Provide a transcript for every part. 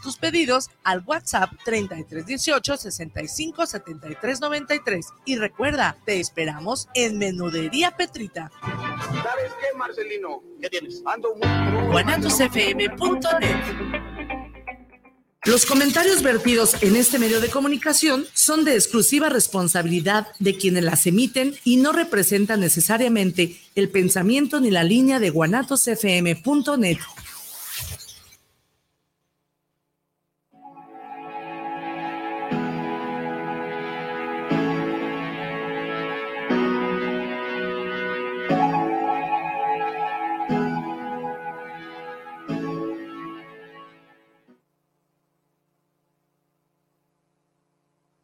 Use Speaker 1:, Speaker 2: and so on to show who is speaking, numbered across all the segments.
Speaker 1: haz tus pedidos al WhatsApp 3318 65 73 93. Y recuerda, te esperamos en Menudería Petrita.
Speaker 2: ¿Sabes qué, Marcelino?
Speaker 3: ¿Qué tienes?
Speaker 2: Ando muy...
Speaker 1: guanatosfm.net los comentarios vertidos en este medio de comunicación son de exclusiva responsabilidad de quienes las emiten y no representan necesariamente el pensamiento ni la línea de guanatosfm.net.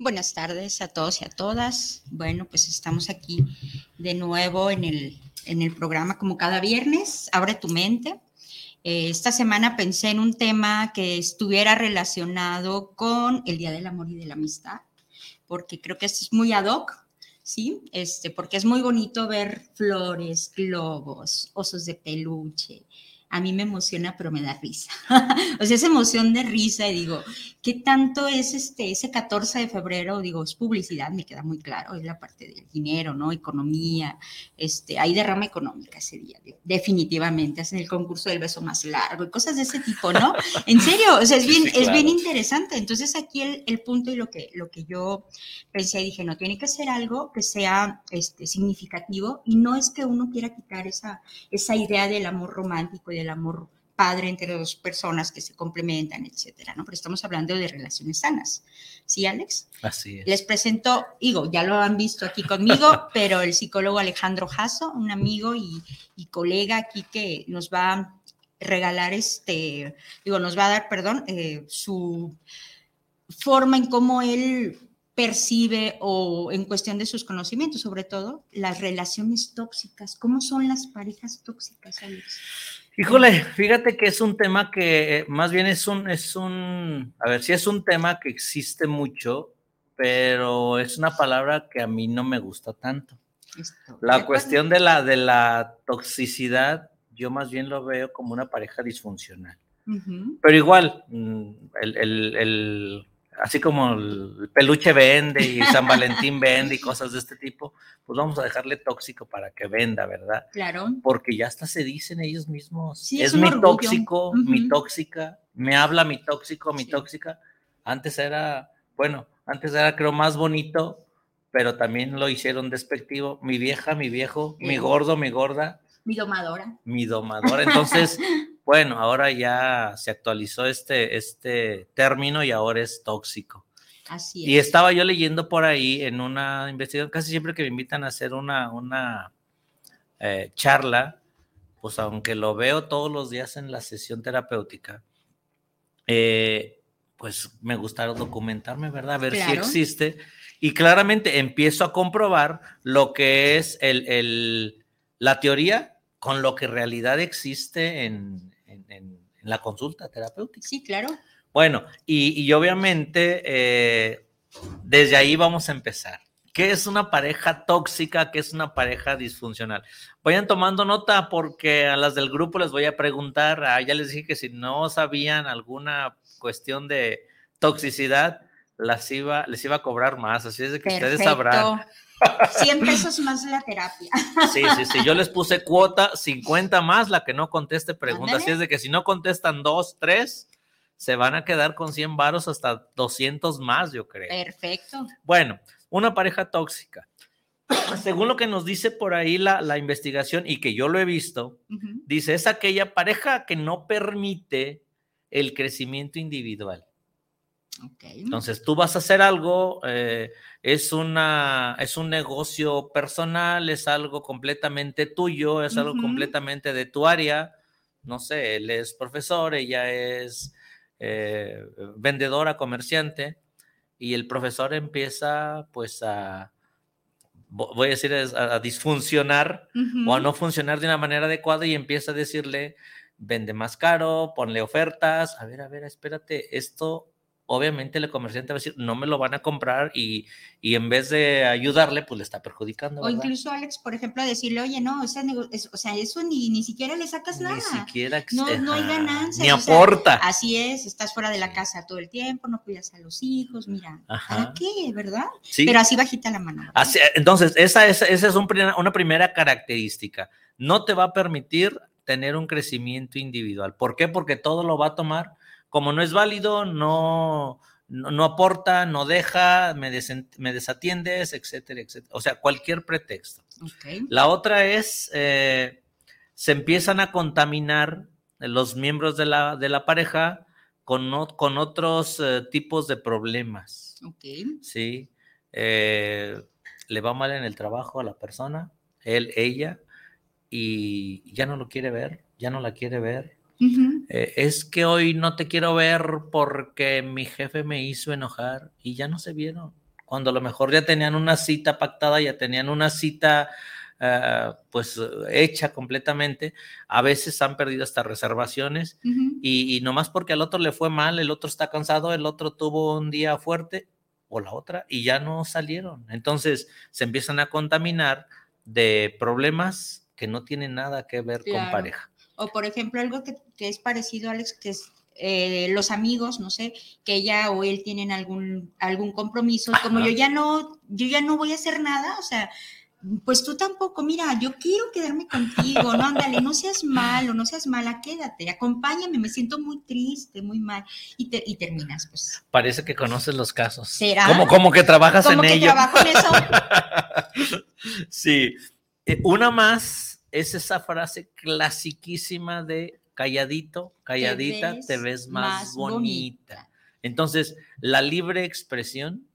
Speaker 4: Buenas tardes a todos y a todas. Bueno, pues estamos aquí de nuevo en el, en el programa como cada viernes. Abre tu mente. Eh, esta semana pensé en un tema que estuviera relacionado con el Día del Amor y de la Amistad, porque creo que esto es muy ad hoc, ¿sí? Este, porque es muy bonito ver flores, globos, osos de peluche, a mí me emociona, pero me da risa. o sea, esa emoción de risa, y digo, ¿qué tanto es este, ese 14 de febrero? Digo, es publicidad, me queda muy claro, es la parte del dinero, ¿no? Economía, este, hay derrama económica ese día, definitivamente, hacen el concurso del beso más largo y cosas de ese tipo, ¿no? En serio, o sea, es bien, es bien interesante. Entonces, aquí el, el, punto y lo que, lo que yo pensé, dije, no, tiene que ser algo que sea este, significativo y no es que uno quiera quitar esa, esa idea del amor romántico del amor padre entre dos personas que se complementan, etcétera, ¿no? Pero estamos hablando de relaciones sanas. ¿Sí, Alex?
Speaker 3: Así es.
Speaker 4: Les presento, digo, ya lo han visto aquí conmigo, pero el psicólogo Alejandro Jasso, un amigo y, colega aquí que nos va a regalar este, digo, nos va a dar, perdón, eh, su forma en cómo él percibe o en cuestión de sus conocimientos, sobre todo, las relaciones tóxicas. ¿Cómo son las parejas tóxicas, Alex?
Speaker 3: Híjole, fíjate que es un tema que eh, más bien es un, es un, a ver, sí es un tema que existe mucho, pero es una palabra que a mí no me gusta tanto. La cuestión de la, de la toxicidad, yo más bien lo veo como una pareja disfuncional. Pero igual, mm, el así como el peluche vende y San Valentín vende y cosas de este tipo, pues vamos a dejarle tóxico para que venda, ¿verdad?
Speaker 4: Claro.
Speaker 3: Porque ya hasta se dicen ellos mismos, es, mi tóxico, mi tóxica, me habla mi tóxico, mi tóxica. Antes era, bueno, antes era creo más bonito, pero también lo hicieron despectivo, mi vieja, mi viejo, mi gordo, mi gorda.
Speaker 4: Mi domadora.
Speaker 3: Mi domadora. Entonces, Bueno, ahora ya se actualizó este, este término y ahora es tóxico.
Speaker 4: Así es.
Speaker 3: Y estaba yo leyendo por ahí en una investigación, casi siempre que me invitan a hacer una, una eh, charla, pues aunque lo veo todos los días en la sesión terapéutica, eh, pues me gustaron documentarme, ¿verdad? A ver si existe. Y claramente empiezo a comprobar lo que es el, el, la teoría con lo que en realidad existe en, en, la consulta terapéutica.
Speaker 4: Sí, claro.
Speaker 3: Bueno, y, obviamente eh, desde ahí vamos a empezar. ¿Qué es una pareja tóxica? ¿Qué es una pareja disfuncional? Vayan tomando nota porque a las del grupo les voy a preguntar. Ah, ya les dije que si no sabían alguna cuestión de toxicidad, las iba, les iba a cobrar más. Así es de que ustedes sabrán.
Speaker 4: 100 pesos más la terapia.
Speaker 3: Sí, sí, sí. Yo les puse cuota 50 más la que no conteste preguntas. Así es de que si no contestan dos, tres, se van a quedar con 100 varos hasta 200 más, yo creo.
Speaker 4: Perfecto.
Speaker 3: Bueno, una pareja tóxica. Según lo que nos dice por ahí la, la investigación y que yo lo he visto, dice, es aquella pareja que no permite el crecimiento individual. Entonces tú vas a hacer algo, eh, es, una, es un negocio personal, es algo completamente tuyo, es algo completamente de tu área. No sé, él es profesor, ella es eh, vendedora, comerciante, y el profesor empieza pues a, voy a decir, a, disfuncionar o a no funcionar de una manera adecuada y empieza a decirle, vende más caro, ponle ofertas, a ver, a ver, espérate, esto obviamente el comerciante va a decir, no me lo van a comprar y, y en vez de ayudarle, pues le está perjudicando.
Speaker 4: O incluso, Alex, por ejemplo, decirle, oye, no, o sea, o sea eso ni, ni siquiera le sacas nada.
Speaker 3: Ni siquiera.
Speaker 4: No, no hay ganancia.
Speaker 3: Ni aporta.
Speaker 4: así es, estás fuera de la casa todo el tiempo, no cuidas a los hijos, mira, ¿para qué, verdad? Pero así bajita la mano.
Speaker 3: Así, entonces, esa, esa, esa es un, una primera característica. No te va a permitir tener un crecimiento individual. ¿Por qué? Porque todo lo va a tomar como no es válido, no, no, aporta, no deja, me, me, desatiendes, etcétera, etcétera. O sea, cualquier pretexto. La otra es, eh, se empiezan a contaminar los miembros de la, de la pareja con, con otros eh, tipos de problemas. Sí. Eh, le va mal en el trabajo a la persona, él, ella, y ya no lo quiere ver, ya no la quiere ver, eh, es que hoy no te quiero ver porque mi jefe me hizo enojar y ya no se vieron. Cuando a lo mejor ya tenían una cita pactada, ya tenían una cita ah, pues hecha completamente, a veces han perdido hasta reservaciones y, y nomás porque al otro le fue mal, el otro está cansado, el otro tuvo un día fuerte o la otra y ya no salieron. Entonces se empiezan a contaminar de problemas que no tienen nada que ver con pareja.
Speaker 4: O por ejemplo, algo que, es parecido, Alex, que es eh, los amigos, no sé, que ella o él tienen algún, algún compromiso, como yo ya no, yo ya no voy a hacer nada, o sea, pues tú tampoco, mira, yo quiero quedarme contigo, no, ándale, no seas malo, no seas mala, quédate, acompáñame, me siento muy triste, muy mal, y, te, y terminas, pues.
Speaker 3: Parece que conoces los casos. ¿Será? Como, como que trabajas en que ello. trabajo en eso? sí. Eh, una más es esa frase clasiquísima de calladito, calladita, te ves, más, bonita. Entonces, la libre expresión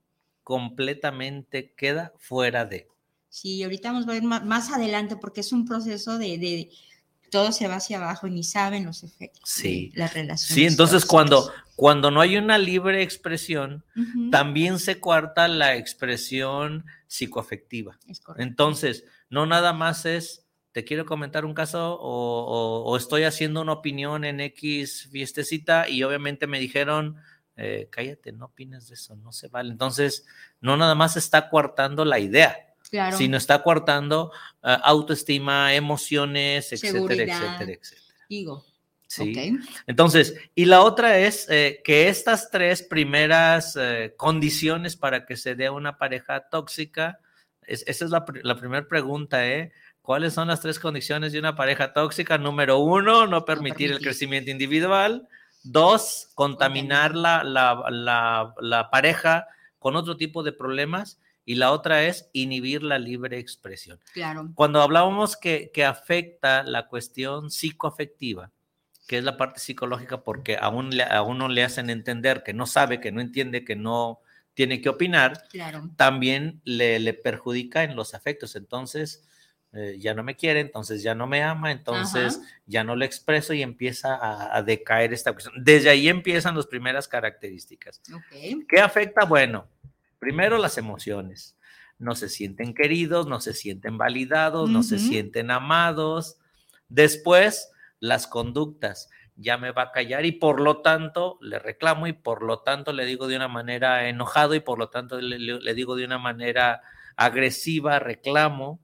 Speaker 3: completamente queda fuera de.
Speaker 4: Sí, ahorita vamos a ver más, adelante porque es un proceso de, todo se va hacia abajo y ni saben los efectos
Speaker 3: sí.
Speaker 4: las relaciones.
Speaker 3: Sí, entonces cuando, cuando no hay una libre expresión, también se cuarta la expresión psicoafectiva. Entonces, no nada más es te quiero comentar un caso o, estoy haciendo una opinión en X fiestecita y obviamente me dijeron, eh, cállate, no opines de eso, no se vale. Entonces, no nada más está coartando la idea, sino está coartando eh, autoestima, emociones, etcétera, etcétera, etcétera.
Speaker 4: Digo.
Speaker 3: Sí. Entonces, y la otra es eh, que estas tres primeras condiciones para que se dé una pareja tóxica, esa es la, la primera pregunta, ¿eh? ¿Cuáles son las tres condiciones de una pareja tóxica? Número uno, no permitir, el crecimiento individual. Dos, contaminar la, la, pareja con otro tipo de problemas. Y la otra es inhibir la libre expresión.
Speaker 4: Claro.
Speaker 3: Cuando hablábamos que, que afecta la cuestión psicoafectiva, que es la parte psicológica, porque a, a uno le hacen entender que no sabe, que no entiende, que no tiene que opinar,
Speaker 4: claro.
Speaker 3: también le, le perjudica en los afectos. Entonces, eh, ya no me quiere, entonces ya no me ama, entonces ya no lo expreso y empieza a, decaer esta cuestión. Desde ahí empiezan las primeras características. ¿Qué afecta? Bueno, primero las emociones. No se sienten queridos, no se sienten validados, no se sienten amados. Después, las conductas. Ya me va a callar y por lo tanto le reclamo y por lo tanto le digo de una manera enojado y por lo tanto le digo de una manera agresiva, reclamo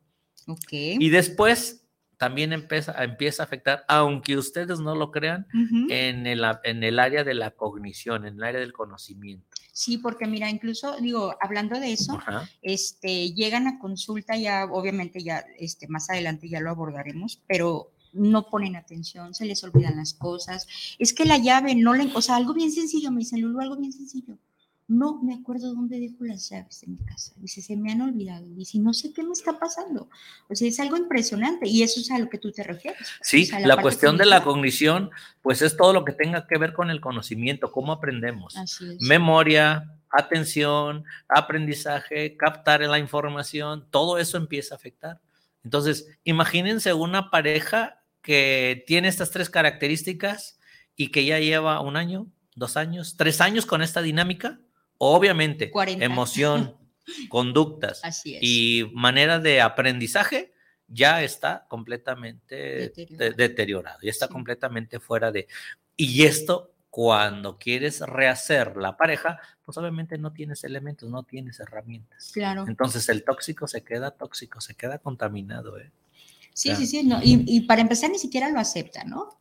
Speaker 3: y después también empieza, empieza a afectar, aunque ustedes no lo crean, en, el, en el área de la cognición, en el área del conocimiento.
Speaker 4: Sí, porque mira, incluso digo, hablando de eso, este, llegan a consulta ya, obviamente ya, este, más adelante ya lo abordaremos, pero no ponen atención, se les olvidan las cosas. Es que la llave no le, o sea, algo bien sencillo, me dicen, Lulu, algo bien sencillo no me acuerdo dónde dejo las llaves de mi casa. Dice, se me han olvidado. Dice, no sé qué me está pasando. O sea, es algo impresionante y eso es a lo que tú te refieres.
Speaker 3: Sí, la, cuestión de la cognición, pues es todo lo que tenga que ver con el conocimiento, cómo aprendemos. Memoria, atención, aprendizaje, captar la información, todo eso empieza a afectar. Entonces, imagínense una pareja que tiene estas tres características y que ya lleva un año, dos años, tres años con esta dinámica, obviamente,
Speaker 4: 40.
Speaker 3: emoción, conductas
Speaker 4: Así es.
Speaker 3: y manera de aprendizaje ya está completamente de-
Speaker 4: Deteriorado.
Speaker 3: deteriorado, ya está
Speaker 4: Sí.
Speaker 3: completamente fuera de... Y esto, cuando quieres rehacer la pareja, pues obviamente no tienes elementos, no tienes herramientas.
Speaker 4: Claro.
Speaker 3: Entonces el tóxico se queda tóxico, se queda contaminado, ¿eh?
Speaker 4: Sí,
Speaker 3: Claro.
Speaker 4: sí, sí. no, Y, y para empezar, ni siquiera lo acepta, ¿no?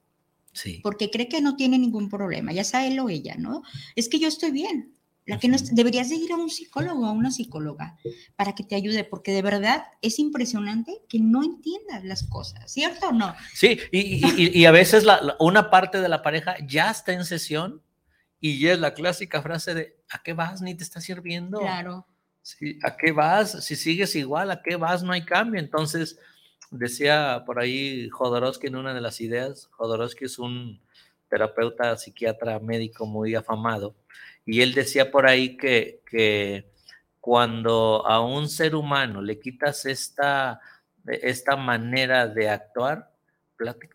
Speaker 3: Sí.
Speaker 4: Porque cree que no tiene ningún problema, ya sea él o ella, ¿no? Es que yo estoy bien. La que no deberías de ir a un psicólogo a una psicóloga para que te ayude, porque de verdad es impresionante que no entiendas las cosas, ¿cierto o no?
Speaker 3: Sí, y, y- y- y a veces la- la- una parte de la pareja ya está en sesión y ya es la clásica frase de ¿a qué vas? Ni te está sirviendo.
Speaker 4: Claro.
Speaker 3: Sí, ¿A qué vas? Si sigues igual, ¿a qué vas? No hay cambio. Entonces, decía por ahí Jodorowsky en una de las ideas, Jodorowsky es un terapeuta, psiquiatra, médico muy afamado, y él decía por ahí que, que cuando a un ser humano le quitas esta, esta manera de actuar,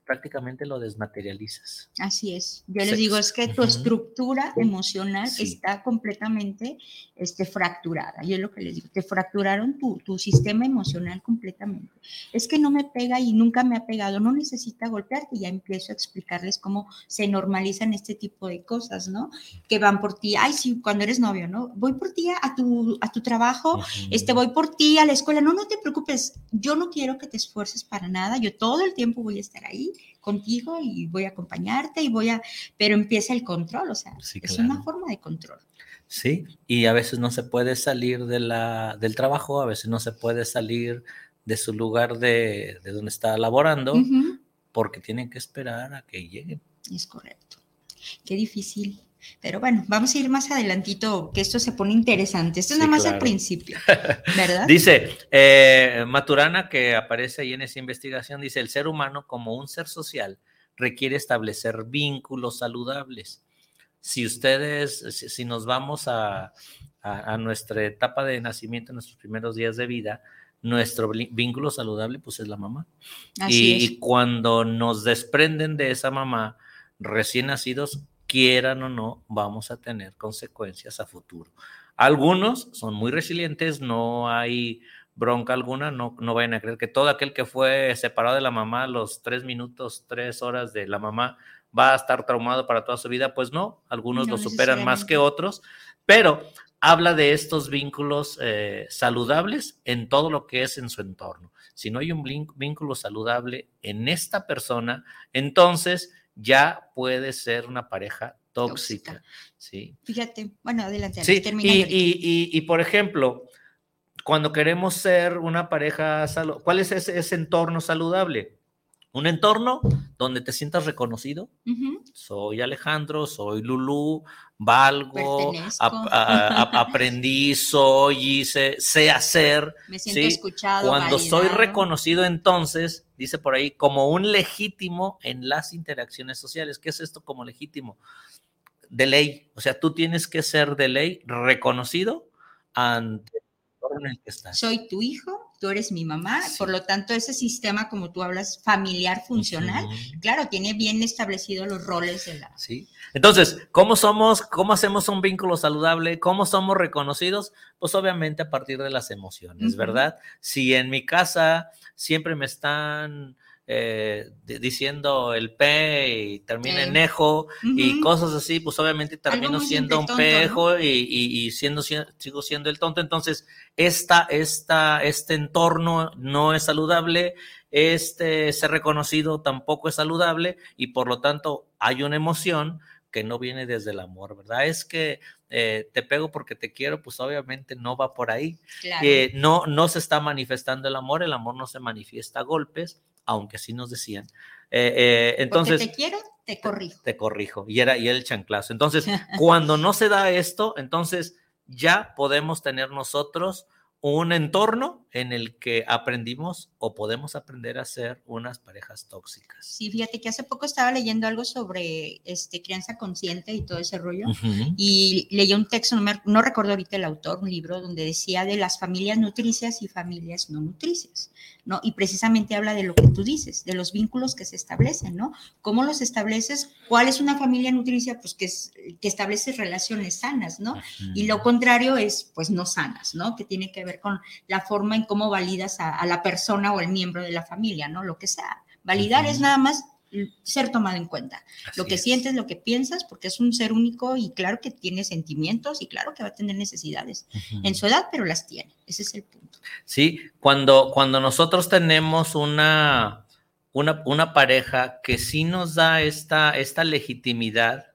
Speaker 3: prácticamente lo desmaterializas.
Speaker 4: Así es. Yo les digo, es que tu estructura emocional
Speaker 3: Sí.
Speaker 4: está completamente este, fracturada. Y es lo que les digo, te fracturaron tu, tu sistema emocional completamente. Es que no me pega y nunca me ha pegado, no necesita golpearte. Ya empiezo a explicarles cómo se normalizan este tipo de cosas, ¿no? Que van por ti, ay, sí, cuando eres novio, ¿no? Voy por ti a tu, a tu trabajo, este, voy por ti a la escuela. No, no te preocupes. Yo no quiero que te esfuerces para nada. Yo todo el tiempo voy a estar ahí contigo y voy a acompañarte y voy a, pero empieza el control, o sea,
Speaker 3: Sí,
Speaker 4: es
Speaker 3: claro.
Speaker 4: una forma de control.
Speaker 3: Sí, y a veces no se puede salir de la, del trabajo, a veces no se puede salir de su lugar de, de donde está laborando, porque tienen que esperar a que lleguen.
Speaker 4: Es correcto. Qué difícil. Pero bueno, vamos a ir más adelantito, que esto se pone interesante. Esto es nada más el
Speaker 3: claro.
Speaker 4: principio, ¿verdad?
Speaker 3: Dice eh, Maturana, que aparece ahí en esa investigación, dice, el ser humano como un ser social requiere establecer vínculos saludables. Si ustedes, si, si nos vamos a, a- a nuestra etapa de nacimiento, nuestros primeros días de vida, nuestro vínculo saludable pues es la mamá.
Speaker 4: Así
Speaker 3: y,
Speaker 4: es.
Speaker 3: y cuando nos desprenden de esa mamá recién nacidos, quieran o no, vamos a tener consecuencias a futuro. Algunos son muy resilientes, no hay bronca alguna, no, no vayan a creer que todo aquel que fue separado de la mamá los tres minutos, tres horas de la mamá va a estar traumado para toda su vida, pues no, algunos
Speaker 4: No
Speaker 3: lo superan más que otros, pero habla de estos vínculos eh, saludables en todo lo que es en su entorno. Si no hay un vínculo saludable en esta persona, entonces ya puede ser una pareja tóxica.
Speaker 4: Tóxica.
Speaker 3: ¿sí?
Speaker 4: Fíjate, bueno, adelante.
Speaker 3: Sí, y, y- y- y, por ejemplo, cuando queremos ser una pareja, salu- ¿cuál es ese, ese entorno saludable? Un entorno donde te sientas reconocido. Soy Alejandro, soy Lulú, valgo, ap- aprendí, soy, hice, sé hacer.
Speaker 4: Me siento
Speaker 3: Sí,
Speaker 4: escuchado.
Speaker 3: Cuando soy reconocido, entonces, dice por ahí, como un legítimo en las interacciones sociales. ¿Qué es esto como legítimo? De ley. O sea, tú tienes que ser de ley reconocido ante el entorno en el que estás.
Speaker 4: Soy tu hijo, tú eres mi mamá,
Speaker 3: Sí.
Speaker 4: por lo tanto ese sistema, como tú hablas, familiar funcional, claro, tiene bien establecidos los roles de la...
Speaker 3: Sí. Entonces, ¿cómo somos? ¿Cómo hacemos un vínculo saludable? ¿Cómo somos reconocidos? Pues obviamente a partir de las emociones. ¿verdad? Si en mi casa siempre me están eh, di- diciendo el P y termina en ejo y
Speaker 4: Ujú.
Speaker 3: cosas así, pues obviamente termino siendo un
Speaker 4: tonto, ¿no?
Speaker 3: pejo y, y- y siendo, si- sigo siendo el tonto. Entonces, esta, esta, este entorno no es saludable, este ser reconocido tampoco es saludable y por lo tanto hay una emoción que no viene desde el amor, ¿verdad? Es que eh, te pego porque te quiero, pues obviamente no va por ahí.
Speaker 4: Claro.
Speaker 3: Eh, no, no se está manifestando el amor, el amor no se manifiesta a golpes, aunque sí nos decían. Eh, eh, entonces,
Speaker 4: Porque te quiero, te corrijo.
Speaker 3: te corrijo, y era, y era el chanclazo. Entonces, cuando no se da esto, entonces ya podemos tener nosotros un entorno en el que aprendimos o podemos aprender a ser unas parejas tóxicas.
Speaker 4: Sí, fíjate que hace poco estaba leyendo algo sobre este, crianza consciente y todo ese rollo.
Speaker 3: Ujú.
Speaker 4: Y leí un texto, no, me- no recuerdo ahorita el autor, un libro donde decía de las familias nutricias y familias no nutricias, ¿no? Y precisamente habla de lo que tú dices, de los vínculos que se establecen, ¿no? ¿Cómo los estableces? ¿Cuál es una familia nutricia? Pues que, es, que establece relaciones sanas, ¿no? Y lo contrario es, pues, no sanas, ¿no? Que tiene que ver con la forma en cómo validas a, a la persona o el miembro de la familia, ¿no? Lo que sea. Validar es nada más ser tomado en cuenta. Lo que
Speaker 3: es.
Speaker 4: sientes, lo que piensas, porque es un ser único y claro que tiene sentimientos y claro que va a tener necesidades en su edad, pero las tiene. Ese es el punto.
Speaker 3: Sí, cuando, cuando nosotros tenemos una, una, una pareja que sí nos da esta, esta legitimidad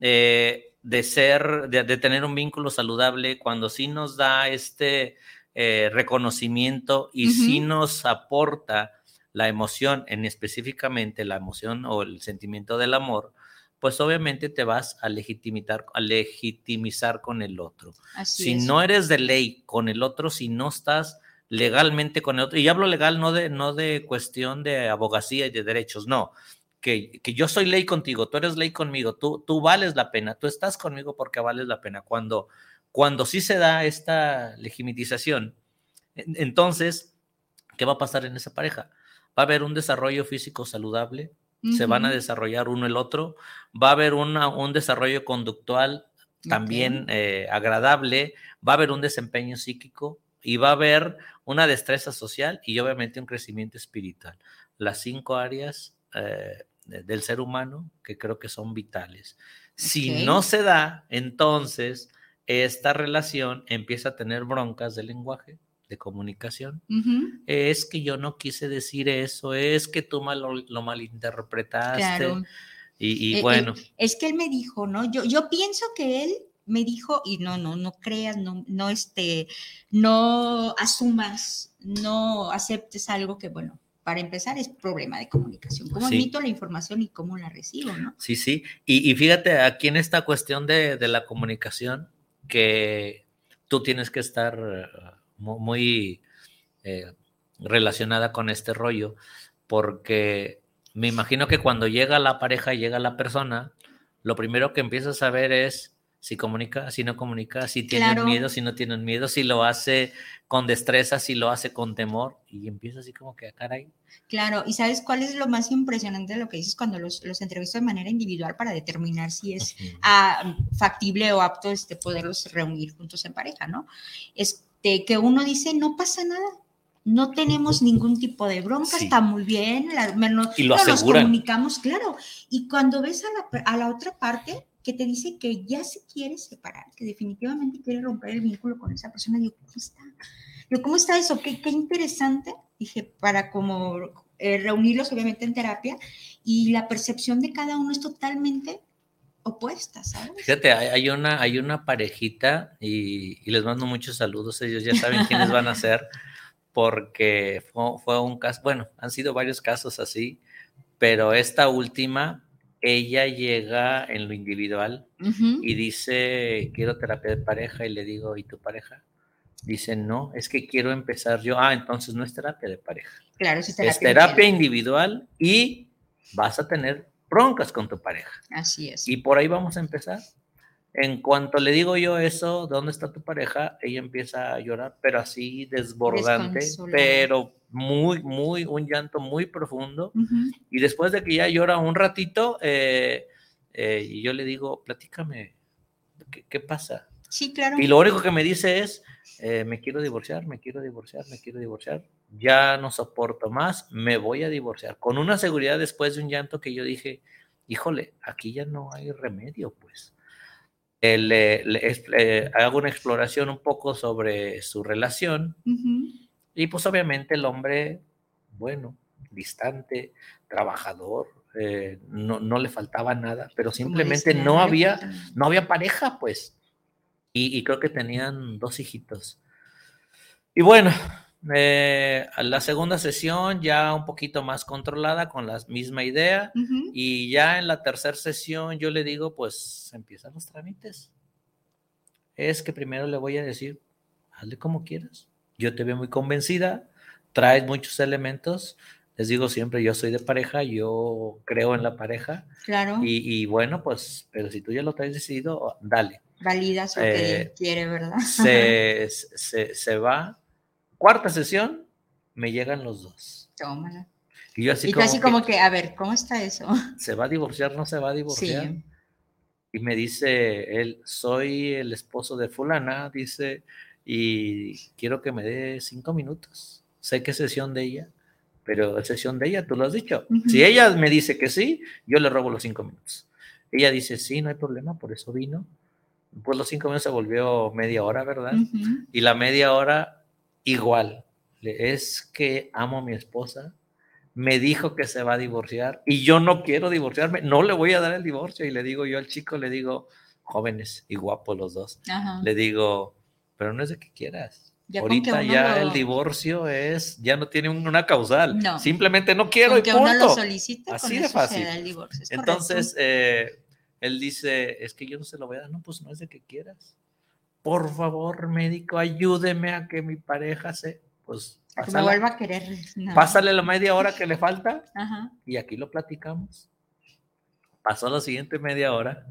Speaker 3: eh, de ser, de, de tener un vínculo saludable, cuando sí nos da este eh, reconocimiento y sí
Speaker 4: Ujú.
Speaker 3: nos aporta la emoción, en específicamente la emoción o el sentimiento del amor, pues obviamente te vas a legitimizar, a legitimizar con el otro
Speaker 4: Así
Speaker 3: si
Speaker 4: es.
Speaker 3: no eres de ley con el otro, si no estás legalmente con el otro, y hablo legal no de, no de cuestión de abogacía y de derechos, no, que, que yo soy ley contigo, tú eres ley conmigo, tú, tú vales la pena, tú estás conmigo porque vales la pena. Cuando, cuando sí se da esta legitimización, en- entonces, ¿qué va a pasar en esa pareja? Va a haber un desarrollo físico saludable, se van a desarrollar uno el otro, va a haber una- un desarrollo conductual también eh, agradable, va a haber un desempeño psíquico y va a haber una destreza social y obviamente un crecimiento espiritual. Las cinco áreas eh, de- del ser humano que creo que son vitales. Si no se da, entonces esta relación empieza a tener broncas de lenguaje, de comunicación. Es que yo no quise decir eso, es que tú mal, lo malinterpretaste.
Speaker 4: Claro.
Speaker 3: Y, y
Speaker 4: Eh, eh,
Speaker 3: bueno,
Speaker 4: Es que él me dijo, ¿no? Yo, yo pienso que él me dijo, y no, no, no creas, no, no, este, no asumas, no aceptes algo que, bueno, para empezar es problema de comunicación. ¿Cómo
Speaker 3: Sí.
Speaker 4: emito la información y cómo la recibo, no?
Speaker 3: Sí, sí. Y, y fíjate aquí en esta cuestión de, de la comunicación, que tú tienes que estar eh, mu- muy eh, relacionada con este rollo, porque me imagino que cuando llega la pareja, llega la persona, lo primero que empiezas a ver es si comunica, si no comunica, si tienen
Speaker 4: Claro.
Speaker 3: miedo, si no tienen miedo, si lo hace con destreza, si lo hace con temor, y empieza así como que, "Ah, caray,
Speaker 4: Claro, y ¿sabes cuál es lo más impresionante de lo que dices cuando los, los entrevisto de manera individual para determinar si es ah, factible o apto este, poderlos reunir juntos en pareja, ¿no? Este, que uno dice, no pasa nada, no tenemos ningún tipo de bronca,
Speaker 3: Sí.
Speaker 4: está muy bien, la- menos,
Speaker 3: Y lo
Speaker 4: no nos comunicamos, claro. Y cuando ves a la, a la otra parte que te dice que ya se quiere separar, que definitivamente quiere romper el vínculo con esa persona, digo, ¿cómo está? Digo, ¿cómo está eso? Qué, qué interesante, dije, para como eh, reunirlos obviamente en terapia y la percepción de cada uno es totalmente opuesta, ¿sabes?
Speaker 3: Fíjate, hay, hay una, hay una parejita y, y les mando muchos saludos. Ellos ya saben quiénes van a ser, porque fue, fue un caso, bueno, han sido varios casos así, pero esta última, ella llega en lo individual y dice, quiero terapia de pareja, y le digo, ¿y tu pareja? Dice, no, es que quiero empezar yo. Ah, entonces no es terapia de pareja,
Speaker 4: Claro, es
Speaker 3: es
Speaker 4: terapia.
Speaker 3: terapia
Speaker 4: individual.
Speaker 3: individual y vas a tener broncas con tu pareja.
Speaker 4: Así es.
Speaker 3: Y por ahí vamos a empezar. En cuanto le digo yo eso, ¿dónde está tu pareja? Ella empieza a llorar, pero así desbordante, pero muy, muy, un llanto muy profundo. Y después de que ya llora un ratito, eh, eh, yo le digo, platícame, ¿qué, qué pasa?
Speaker 4: Sí, claro.
Speaker 3: Y lo único que me dice es, eh, me quiero divorciar, me quiero divorciar, me quiero divorciar, ya no soporto más, me voy a divorciar. Con una seguridad después de un llanto que yo dije, híjole, aquí ya no hay remedio, pues. Eh, le- eh, hago una exploración un poco sobre su relación y pues obviamente el hombre, bueno, distante, trabajador, eh, no, no le faltaba nada, pero simplemente no había no había pareja, pues. Y, y creo que tenían dos hijitos. Y bueno, eh, a la segunda sesión ya un poquito más controlada con la misma idea. Y ya en la tercera sesión yo le digo, pues empiezan los trámites. Es que primero le voy a decir, hazle como quieras. yo te veo muy convencida, traes muchos elementos. Les digo siempre, yo soy de pareja, yo creo en la pareja.
Speaker 4: Claro.
Speaker 3: Y, y bueno, pues, pero si tú ya lo traes decidido, dale.
Speaker 4: Validas lo que
Speaker 3: Eh,
Speaker 4: quiere, ¿verdad?
Speaker 3: Se, se, se va. Cuarta sesión, me llegan los dos.
Speaker 4: Tómala.
Speaker 3: Y yo así
Speaker 4: y
Speaker 3: como,
Speaker 4: así
Speaker 3: que,
Speaker 4: como que, a ver, ¿cómo está eso?
Speaker 3: ¿se va a divorciar? ¿No se va a divorciar?
Speaker 4: Sí.
Speaker 3: Y me dice él, soy el esposo de fulana, dice, y quiero que me dé cinco minutos. Sé que es sesión de ella, pero es sesión de ella, tú lo has dicho. Si ella me dice que sí, yo le robo los cinco minutos. Ella dice, sí, no hay problema, por eso vino. Pues los cinco minutos se volvió media hora, ¿verdad? Y la media hora igual. Es que amo a mi esposa. Me dijo que se va a divorciar y yo no quiero divorciarme. No le voy a dar el divorcio. Y le digo yo al chico, le digo, jóvenes y guapos los dos.
Speaker 4: Ajá.
Speaker 3: Le digo, pero no es de que quieras.
Speaker 4: Ya
Speaker 3: Ahorita ya
Speaker 4: lo-
Speaker 3: el divorcio es, ya no tiene una causal.
Speaker 4: No.
Speaker 3: Simplemente no quiero
Speaker 4: Con
Speaker 3: y
Speaker 4: que uno lo
Speaker 3: punto.
Speaker 4: solicite,
Speaker 3: Así
Speaker 4: con
Speaker 3: de fácil.
Speaker 4: el divorcio. ¿es
Speaker 3: Entonces, eh, él dice, es que yo no se lo voy a dar. No, pues no es de que quieras. Por favor, médico, ayúdeme a que mi pareja se, pues,
Speaker 4: que me vuelva a querer. No.
Speaker 3: pásale la media hora que le falta
Speaker 4: Ajá.
Speaker 3: y aquí lo platicamos. Pasó la siguiente media hora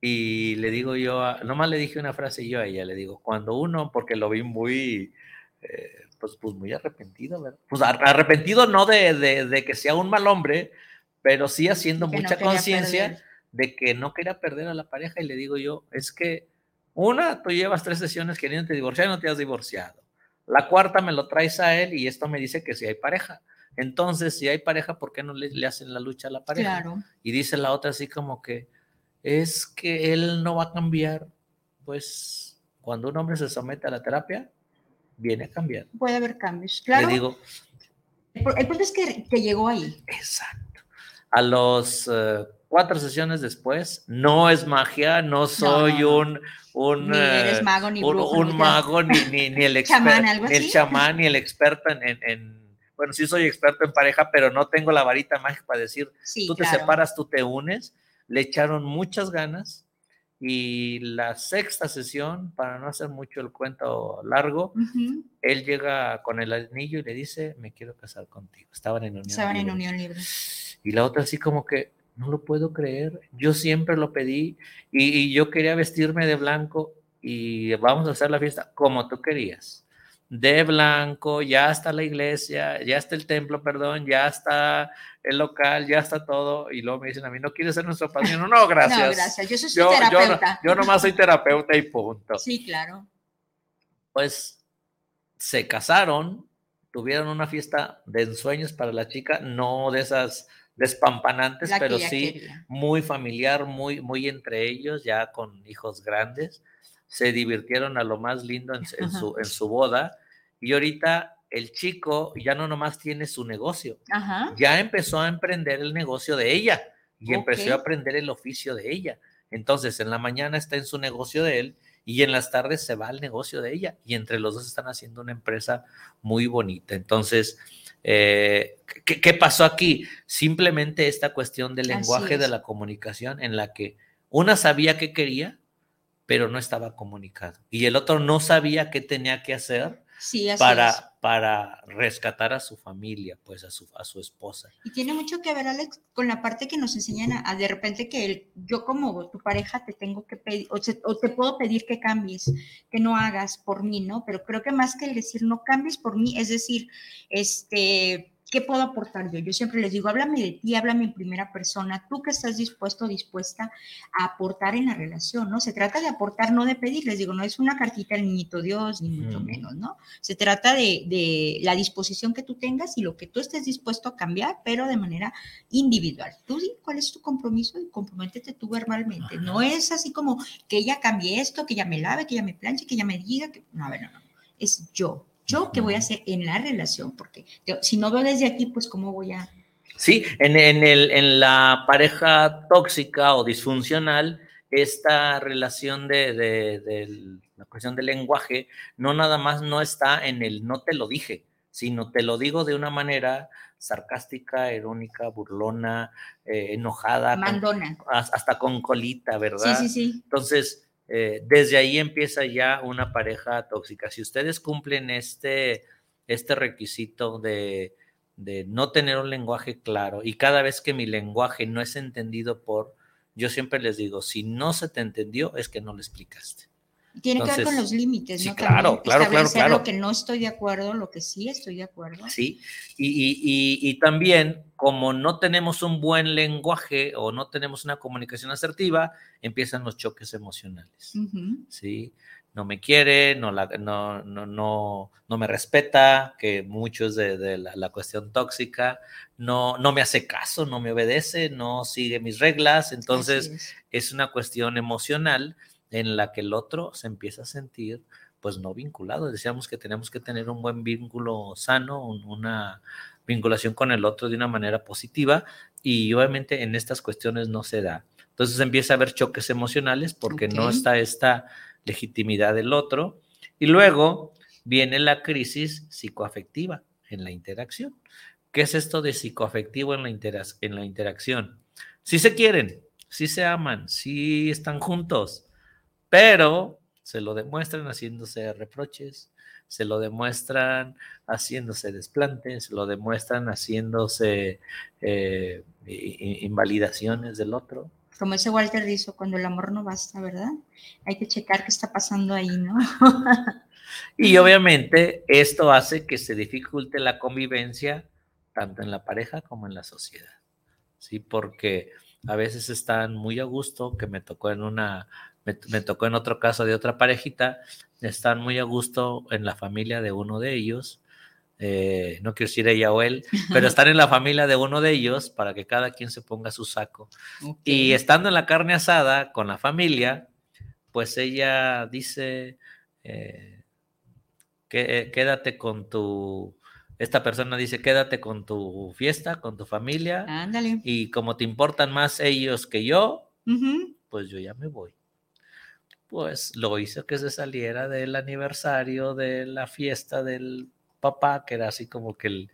Speaker 3: y le digo yo, a- nomás le dije una frase yo a ella, le digo, cuando uno, porque lo vi muy, eh, pues, pues muy arrepentido, ¿verdad? Pues ar- arrepentido no de, de- de que sea un mal hombre, pero sí haciendo
Speaker 4: Que
Speaker 3: mucha conciencia de que no quería perder a la pareja y le digo yo, es que una, tú llevas tres sesiones queriéndote divorciar y no te has divorciado. La cuarta me lo traes a él y esto me dice que si hay pareja. Entonces, si hay pareja, ¿por qué no le, le hacen la lucha a la pareja?
Speaker 4: Claro.
Speaker 3: Y dice la otra así como que es que él no va a cambiar. Pues cuando un hombre se somete a la terapia, viene a cambiar.
Speaker 4: Puede haber cambios. Claro.
Speaker 3: Le digo,
Speaker 4: el punto es que, que llegó ahí.
Speaker 3: exacto. A los eh, cuatro sesiones después, no es magia, no soy
Speaker 4: no, no.
Speaker 3: un, un,
Speaker 4: Ni eres
Speaker 3: eh,
Speaker 4: mago ni
Speaker 3: un,
Speaker 4: brujo.
Speaker 3: un
Speaker 4: ni
Speaker 3: mago, ni, ni, ni el experto,
Speaker 4: ¿algo
Speaker 3: ni el chamán, ni el experto en, en- en- bueno, sí soy experto en pareja, pero no tengo la varita mágica para decir,
Speaker 4: Sí,
Speaker 3: tú te
Speaker 4: claro.
Speaker 3: separas, tú te unes, le echaron muchas ganas y la sexta sesión, para no hacer mucho el cuento largo,
Speaker 4: Ujú.
Speaker 3: él llega con el anillo y le dice, me quiero casar contigo. Estaban en unión.
Speaker 4: Estaban en
Speaker 3: libre.
Speaker 4: unión libre.
Speaker 3: Y la otra así como que, no lo puedo creer, yo siempre lo pedí y, y yo quería vestirme de blanco y vamos a hacer la fiesta como tú querías. De blanco, ya está la iglesia, ya está el templo, perdón, ya está el local, ya está todo. Y luego me dicen a mí, ¿no quieres ser nuestro padrino? No, gracias.
Speaker 4: No, gracias. Yo soy
Speaker 3: Yo, yo, no-
Speaker 4: terapeuta.
Speaker 3: yo nomás soy terapeuta y punto
Speaker 4: Sí, claro.
Speaker 3: pues se casaron, tuvieron una fiesta de ensueños para la chica, no de esas despampanantes, pero sí
Speaker 4: quería.
Speaker 3: muy familiar, muy, muy entre ellos, ya con hijos grandes. Se divirtieron a lo más lindo en, en su, en su boda. Y ahorita el chico ya no nomás tiene su negocio,
Speaker 4: Ajá.
Speaker 3: ya empezó a emprender el negocio de ella y empezó a aprender el oficio de ella. Entonces, en la mañana está en su negocio de él y en las tardes se va al negocio de ella y entre los dos están haciendo una empresa muy bonita. Entonces, eh, ¿qué, qué pasó aquí? Simplemente esta cuestión del lenguaje de la comunicación en la que una sabía qué quería, pero no estaba comunicado y el otro no sabía qué tenía que hacer
Speaker 4: Sí, así es.
Speaker 3: para, para rescatar a su familia, pues a su, a su esposa.
Speaker 4: Y tiene mucho que ver, Alex, con la parte que nos enseñan a, a de repente que el- yo como tu pareja te tengo que pedir, o, se- o te puedo pedir que cambies, que no hagas por mí, ¿no? Pero creo que más que el decir no cambies por mí, es decir, este, ¿qué puedo aportar yo? Yo siempre les digo, háblame de ti, háblame en primera persona, tú que estás dispuesto o dispuesta a aportar en la relación, ¿no? Se trata de aportar, no de pedir, les digo, no es una cartita al niñito Dios, ni mucho menos, ¿no? Se trata de, de la disposición que tú tengas y lo que tú estés dispuesto a cambiar, pero de manera individual. Tú di cuál es tu compromiso y comprométete tú verbalmente.
Speaker 3: Ajá.
Speaker 4: No es así como que ella cambie esto, que ella me lave, que ella me planche, que ella me diga que... No, a ver, no, no. Es yo. Yo qué voy a hacer en la relación, porque si no veo desde aquí, pues cómo voy a...
Speaker 3: Sí, en, en el, en la pareja tóxica o disfuncional, esta relación de, de- de la cuestión del lenguaje no nada más no está en el no te lo dije, sino te lo digo de una manera sarcástica, irónica, burlona, eh, enojada, con-
Speaker 4: Mandona.
Speaker 3: has- hasta con colita,
Speaker 4: Sí,
Speaker 3: ¿verdad?
Speaker 4: sí, sí.
Speaker 3: Entonces, eh, desde ahí empieza ya una pareja tóxica. Si ustedes cumplen este, este requisito de, de no tener un lenguaje claro y cada vez que mi lenguaje no es entendido por, yo siempre les digo, si no se te entendió es que no lo explicaste.
Speaker 4: Tiene que ver con los límites,
Speaker 3: sí,
Speaker 4: ¿no?
Speaker 3: claro, claro, claro,
Speaker 4: establecer
Speaker 3: claro.
Speaker 4: Lo que no estoy de acuerdo, lo que sí estoy de acuerdo.
Speaker 3: Sí, y, y- y- y también como no tenemos un buen lenguaje o no tenemos una comunicación asertiva, empiezan los choques emocionales. ¿sí? No me quiere, no, la- no, no, no, no me respeta, que mucho es de, de la, la cuestión tóxica, no, no me hace caso, no me obedece, no sigue mis reglas, entonces
Speaker 4: es.
Speaker 3: es una cuestión emocional en la que el otro se empieza a sentir pues no vinculado. Decíamos que tenemos que tener un buen vínculo sano, un- una vinculación con el otro de una manera positiva y obviamente en estas cuestiones no se da. Entonces empieza a haber choques emocionales porque no está esta legitimidad del otro y luego viene la crisis psicoafectiva en la interacción. ¿Qué es esto de psicoafectivo en la, interac- en la interacción? Si se quieren, si se aman, si están juntos, pero se lo demuestran haciéndose reproches, se lo demuestran haciéndose desplantes, se lo demuestran haciéndose eh, invalidaciones del otro.
Speaker 4: Como ese Walter Rizzo, cuando el amor no basta, ¿verdad? Hay que checar qué está pasando ahí, ¿no?
Speaker 3: Y obviamente esto hace que se dificulte la convivencia tanto en la pareja como en la sociedad. Sí, porque a veces están muy a gusto, que me tocó en una, me, me tocó en otro caso de otra parejita, están muy a gusto en la familia de uno de ellos, eh, no quiero decir ella o él, pero están en la familia de uno de ellos para que cada quien se ponga su saco. Y estando en la carne asada con la familia, pues ella dice, eh, que, quédate con tu, esta persona dice, quédate con tu fiesta, con tu familia,
Speaker 4: Ándale.
Speaker 3: y como te importan más ellos que yo, pues yo ya me voy. Pues lo hizo que se saliera del aniversario de la fiesta del papá, que era así como que el,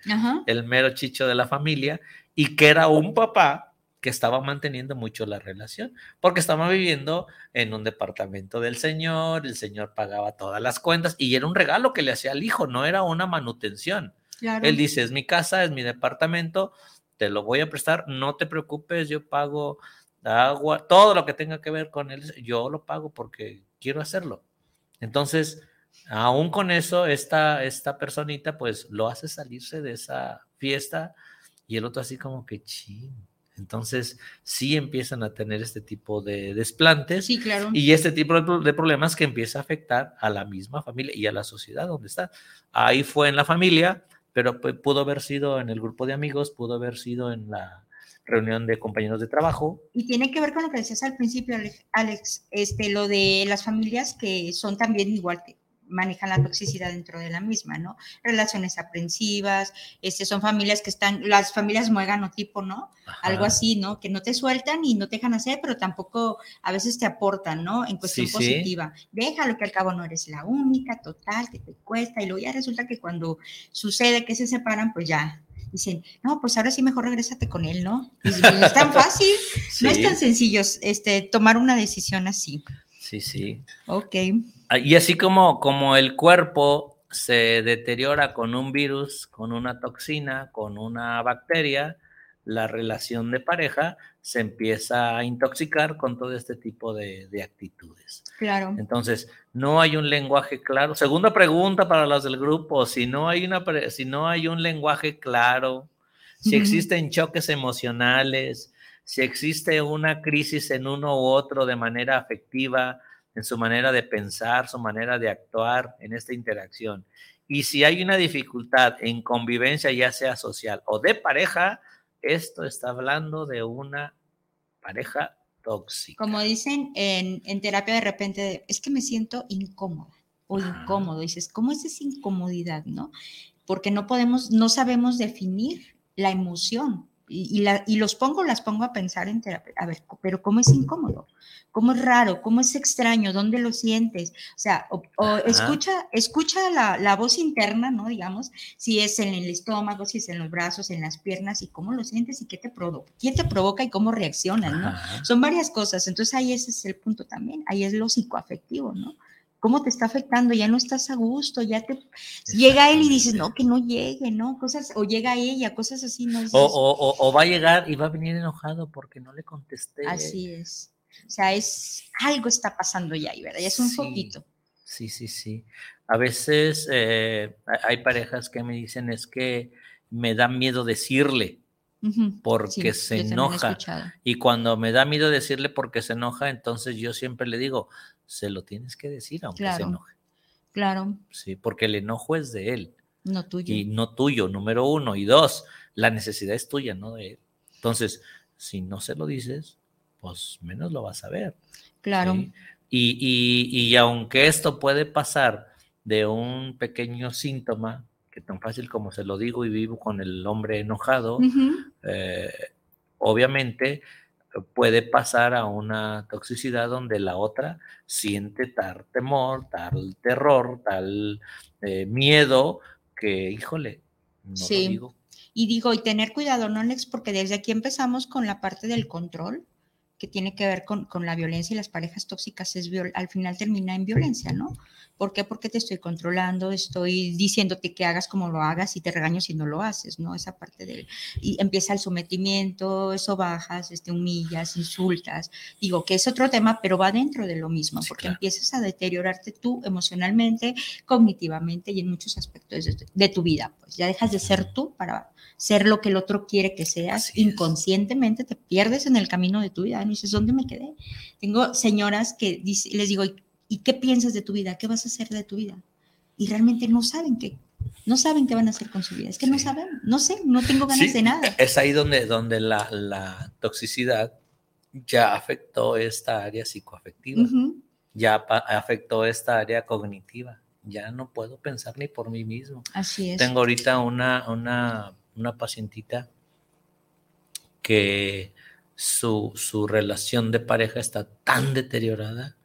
Speaker 3: el mero chicho de la familia, y que era un papá que estaba manteniendo mucho la relación, porque estaba viviendo en un departamento del señor, el señor pagaba todas las cuentas y era un regalo que le hacía al hijo, no era una manutención.
Speaker 4: Claro.
Speaker 3: Él dice, es mi casa, es mi departamento, te lo voy a prestar, no te preocupes, yo pago agua, todo lo que tenga que ver con él, yo lo pago porque quiero hacerlo. Entonces, aún con eso, esta, esta personita pues lo hace salirse de esa fiesta y el otro así como que ching. Entonces, sí empiezan a tener este tipo de desplantes
Speaker 4: Sí, claro.
Speaker 3: y este tipo de pro- de problemas que empieza a afectar a la misma familia y a la sociedad donde está. Ahí fue en la familia, pero pu- pudo haber sido en el grupo de amigos, pudo haber sido en la reunión de compañeros de trabajo.
Speaker 4: Y tiene que ver con lo que decías al principio, Ale- Alex, este, lo de las familias que son también igual que manejan la toxicidad dentro de la misma, ¿no? Relaciones aprensivas, este, son familias que están, las familias muégano tipo, ¿no? Algo así, ¿no? Que no te sueltan y no te dejan hacer, pero tampoco a veces te aportan, ¿no? En cuestión
Speaker 3: Sí, sí.
Speaker 4: positiva. Déjalo que al cabo no eres la única, total, que te cuesta, y luego ya resulta que cuando sucede que se separan, pues ya dicen, no, pues ahora sí mejor regrésate con él, ¿no? Es tan fácil, no es tan sencillo este, tomar una decisión así.
Speaker 3: sí, sí.
Speaker 4: Ok.
Speaker 3: Ah, Y así como, como el cuerpo se deteriora con un virus, con una toxina, con una bacteria, la relación de pareja se empieza a intoxicar con todo este tipo de, de actitudes.
Speaker 4: Claro.
Speaker 3: Entonces, no hay un lenguaje claro. Segunda pregunta para los del grupo, si no hay, una, si no hay un lenguaje claro, si existen choques emocionales, si existe una crisis en uno u otro de manera afectiva, en su manera de pensar, su manera de actuar en esta interacción, y si hay una dificultad en convivencia, ya sea social o de pareja, esto está hablando de una pareja tóxica.
Speaker 4: Como dicen en, en terapia de repente, es que me siento incómoda o incómodo. Dices, ¿cómo es esa incomodidad, no? Porque no podemos, no sabemos definir la emoción y, la, y, los pongo, las pongo a pensar en terapia. A ver, pero ¿cómo es incómodo? ¿Cómo es raro? ¿Cómo es extraño? ¿Dónde lo sientes? O sea, o, escucha, escucha la, la, voz interna, ¿no? Digamos, si es en el estómago, si es en los brazos, en las piernas, y cómo lo sientes y qué te provoca, quién te provoca y cómo reaccionas, ¿no? Son varias cosas. Entonces ahí ese es el punto también. Ahí es lo psicoafectivo, ¿no? Cómo te está afectando, ya no estás a gusto, ya te llega él y dices, no, que no llegue, ¿no? Cosas, o llega ella, cosas así, ¿no?
Speaker 3: O, o, o, va a llegar y va a venir enojado porque no le contesté.
Speaker 4: Así es. O sea, es algo está pasando ya ahí, ¿verdad? Ya es un poquito.
Speaker 3: Sí, sí, sí. A veces eh, hay parejas que me dicen es que me da miedo decirle porque se enoja. Y cuando me da miedo decirle porque se enoja, entonces yo siempre le digo, se lo tienes que decir aunque se enoje.
Speaker 4: Claro.
Speaker 3: Sí, porque el enojo es de él.
Speaker 4: No tuyo.
Speaker 3: Y no tuyo, número uno. Y dos, la necesidad es tuya, no de él. Entonces, si no se lo dices, pues menos lo vas a ver.
Speaker 4: Claro.
Speaker 3: Y, y, aunque esto puede pasar de un pequeño síntoma, que tan fácil como se lo digo y vivo con el hombre enojado, eh, obviamente puede pasar a una toxicidad donde la otra siente tal temor, tal terror, tal eh, miedo, que, híjole, no sí. lo digo.
Speaker 4: Y digo, y tener cuidado, ¿no, Alex? Porque desde aquí empezamos con la parte del control, que tiene que ver con, con la violencia y las parejas tóxicas, es al final termina en violencia, ¿no? ¿Por qué? Porque te estoy controlando, estoy diciéndote que hagas como lo hagas y te regaño si no lo haces, ¿no? Esa parte del... Y empieza el sometimiento, eso bajas, este, humillas, insultas. Digo que es otro tema, pero va dentro de lo mismo, porque empiezas a deteriorarte tú emocionalmente, cognitivamente y en muchos aspectos de, tu vida. Pues ya dejas de ser tú para ser lo que el otro quiere que seas. Inconscientemente te pierdes en el camino de tu vida. Y dices, ¿dónde me quedé? Tengo señoras que les digo, ¿Y qué piensas de tu vida? ¿Qué vas a hacer de tu vida? Y realmente no saben qué, no saben qué van a hacer con su vida. Es que no saben, no sé, no tengo ganas de nada.
Speaker 3: Es ahí donde, donde la, la toxicidad ya afectó esta área psicoafectiva, ya afectó esta área cognitiva. Ya no puedo pensar ni por mí mismo.
Speaker 4: Así es.
Speaker 3: Tengo ahorita una, una, una pacientita que su, su relación de pareja está tan deteriorada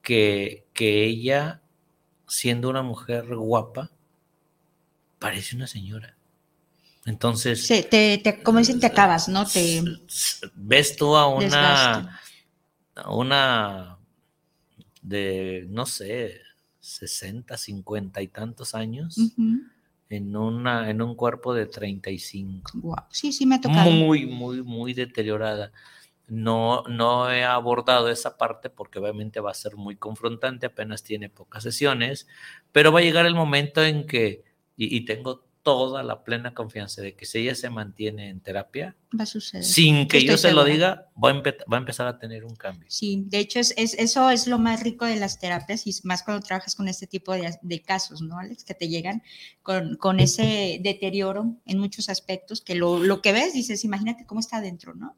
Speaker 3: que, que ella, siendo una mujer guapa, parece una señora. Entonces.
Speaker 4: Sí, te, te, como dicen, te acabas, ¿no? Te.
Speaker 3: Ves tú a una. Una. de, no sé, 60, 50 y tantos años. En, una, en un cuerpo de 35.
Speaker 4: Wow. Sí, sí, me ha tocado.
Speaker 3: Muy, muy, muy deteriorada. No, no he abordado esa parte porque obviamente va a ser muy confrontante, apenas tiene pocas sesiones, pero va a llegar el momento en que, y, tengo toda la plena confianza de que si ella se mantiene en terapia,
Speaker 4: va a suceder.
Speaker 3: Sin que yo se lo diga, va a, va a, empezar a tener un cambio.
Speaker 4: Sí, de hecho, es, eso es lo más rico de las terapias y más cuando trabajas con este tipo de, de casos, ¿no, Alex? Que te llegan con, con, ese deterioro en muchos aspectos, que lo, lo que ves, dices, imagínate cómo está adentro, ¿no?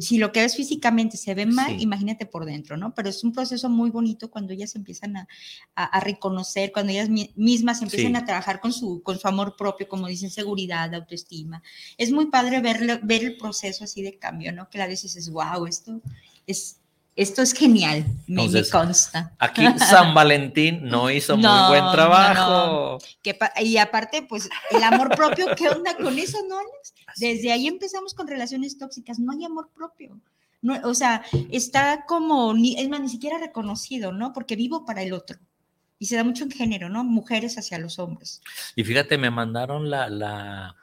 Speaker 4: Si lo que ves físicamente se ve mal, imagínate por dentro, ¿no? Pero es un proceso muy bonito cuando ellas empiezan a, a, reconocer, cuando ellas mismas empiezan a trabajar con su, con su amor propio, como dicen, seguridad, autoestima. Es muy padre ver, ver el proceso así de cambio, ¿no? Que a veces es, wow, esto es, esto es genial, me, consta.
Speaker 3: Aquí San Valentín no hizo muy buen trabajo.
Speaker 4: y aparte, pues el amor propio, ¿qué onda con eso, no, Desde ahí empezamos con relaciones tóxicas, no hay amor propio. No, o sea, está como, ni, es más, ni siquiera reconocido, ¿no? Porque vivo para el otro. Y se da mucho en género, ¿no? Mujeres hacia los hombres.
Speaker 3: Y fíjate, me mandaron la, la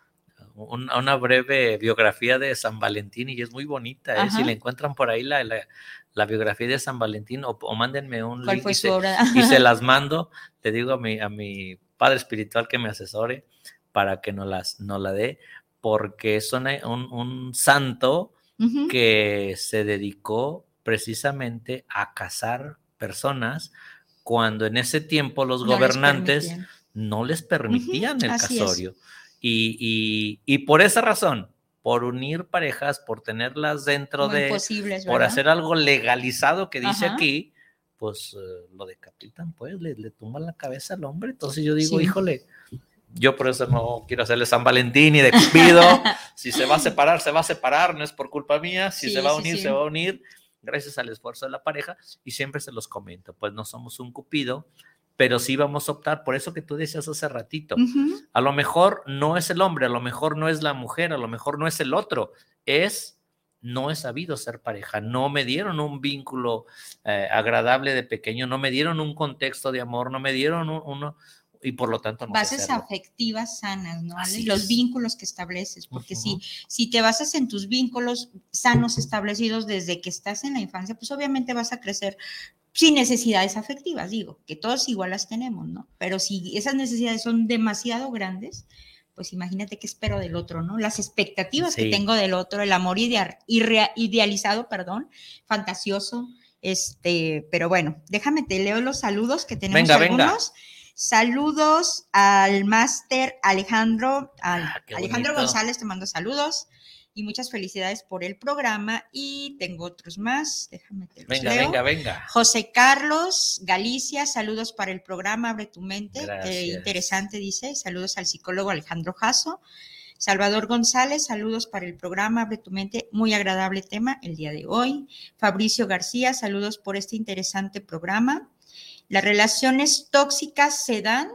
Speaker 3: una breve biografía de San Valentín y es muy bonita, ¿eh? si la encuentran por ahí la, la biografía de San Valentín o, mándenme un link y, se, y, se, las mando. Le digo a mi, a mi padre espiritual que me asesore para que no las no la dé, porque es un, un, santo que se dedicó precisamente a casar personas cuando en ese tiempo los gobernantes no les permitían el casorio. Y, y, y por esa razón, por unir parejas, por tenerlas dentro de, por hacer algo legalizado que dice aquí, pues eh, lo decapitan, pues le, tumban la cabeza al hombre. Entonces yo digo, híjole, Yo por eso no quiero hacerle San Valentín y de Cupido. si se va a separar, se va a separar, no es por culpa mía. Si
Speaker 4: Sí,
Speaker 3: se va a
Speaker 4: sí,
Speaker 3: unir,
Speaker 4: sí.
Speaker 3: se va a unir gracias al esfuerzo de la pareja. Y siempre se los comento, pues no somos un Cupido, pero sí vamos a optar por eso que tú decías hace ratito. A lo mejor no es el hombre, a lo mejor no es la mujer, a lo mejor no es el otro, es no he sabido ser pareja, no me dieron un vínculo eh, agradable de pequeño, no me dieron un contexto de amor, no me dieron un- uno y por lo tanto no
Speaker 4: bases afectivas sanas, ¿no?
Speaker 3: Así
Speaker 4: Los
Speaker 3: es.
Speaker 4: vínculos que estableces, porque si, si te basas en tus vínculos sanos establecidos desde que estás en la infancia, pues obviamente vas a crecer sin necesidades afectivas, digo, que todos igual las tenemos, ¿no? Pero si esas necesidades son demasiado grandes, pues imagínate qué espero del otro, ¿no? Las expectativas
Speaker 3: Sí.
Speaker 4: que tengo del otro, el amor idealizado, perdón, fantasioso, este, pero bueno, déjame te leo los saludos que tenemos
Speaker 3: Venga, venga.
Speaker 4: algunos. Saludos al máster Alejandro, al-
Speaker 3: Ah,
Speaker 4: Alejandro
Speaker 3: bonito.
Speaker 4: González, te mando saludos y muchas felicidades por el programa. Y tengo otros más, déjame te los
Speaker 3: Venga,
Speaker 4: leo.
Speaker 3: venga, venga.
Speaker 4: José Carlos Galicia, saludos para el programa Abre tu mente. eh, interesante, dice. Saludos al psicólogo Alejandro Jasso. Salvador González, saludos para el programa Abre tu mente. Muy agradable tema el día de hoy. Fabricio García, saludos por este interesante programa. Las relaciones tóxicas se dan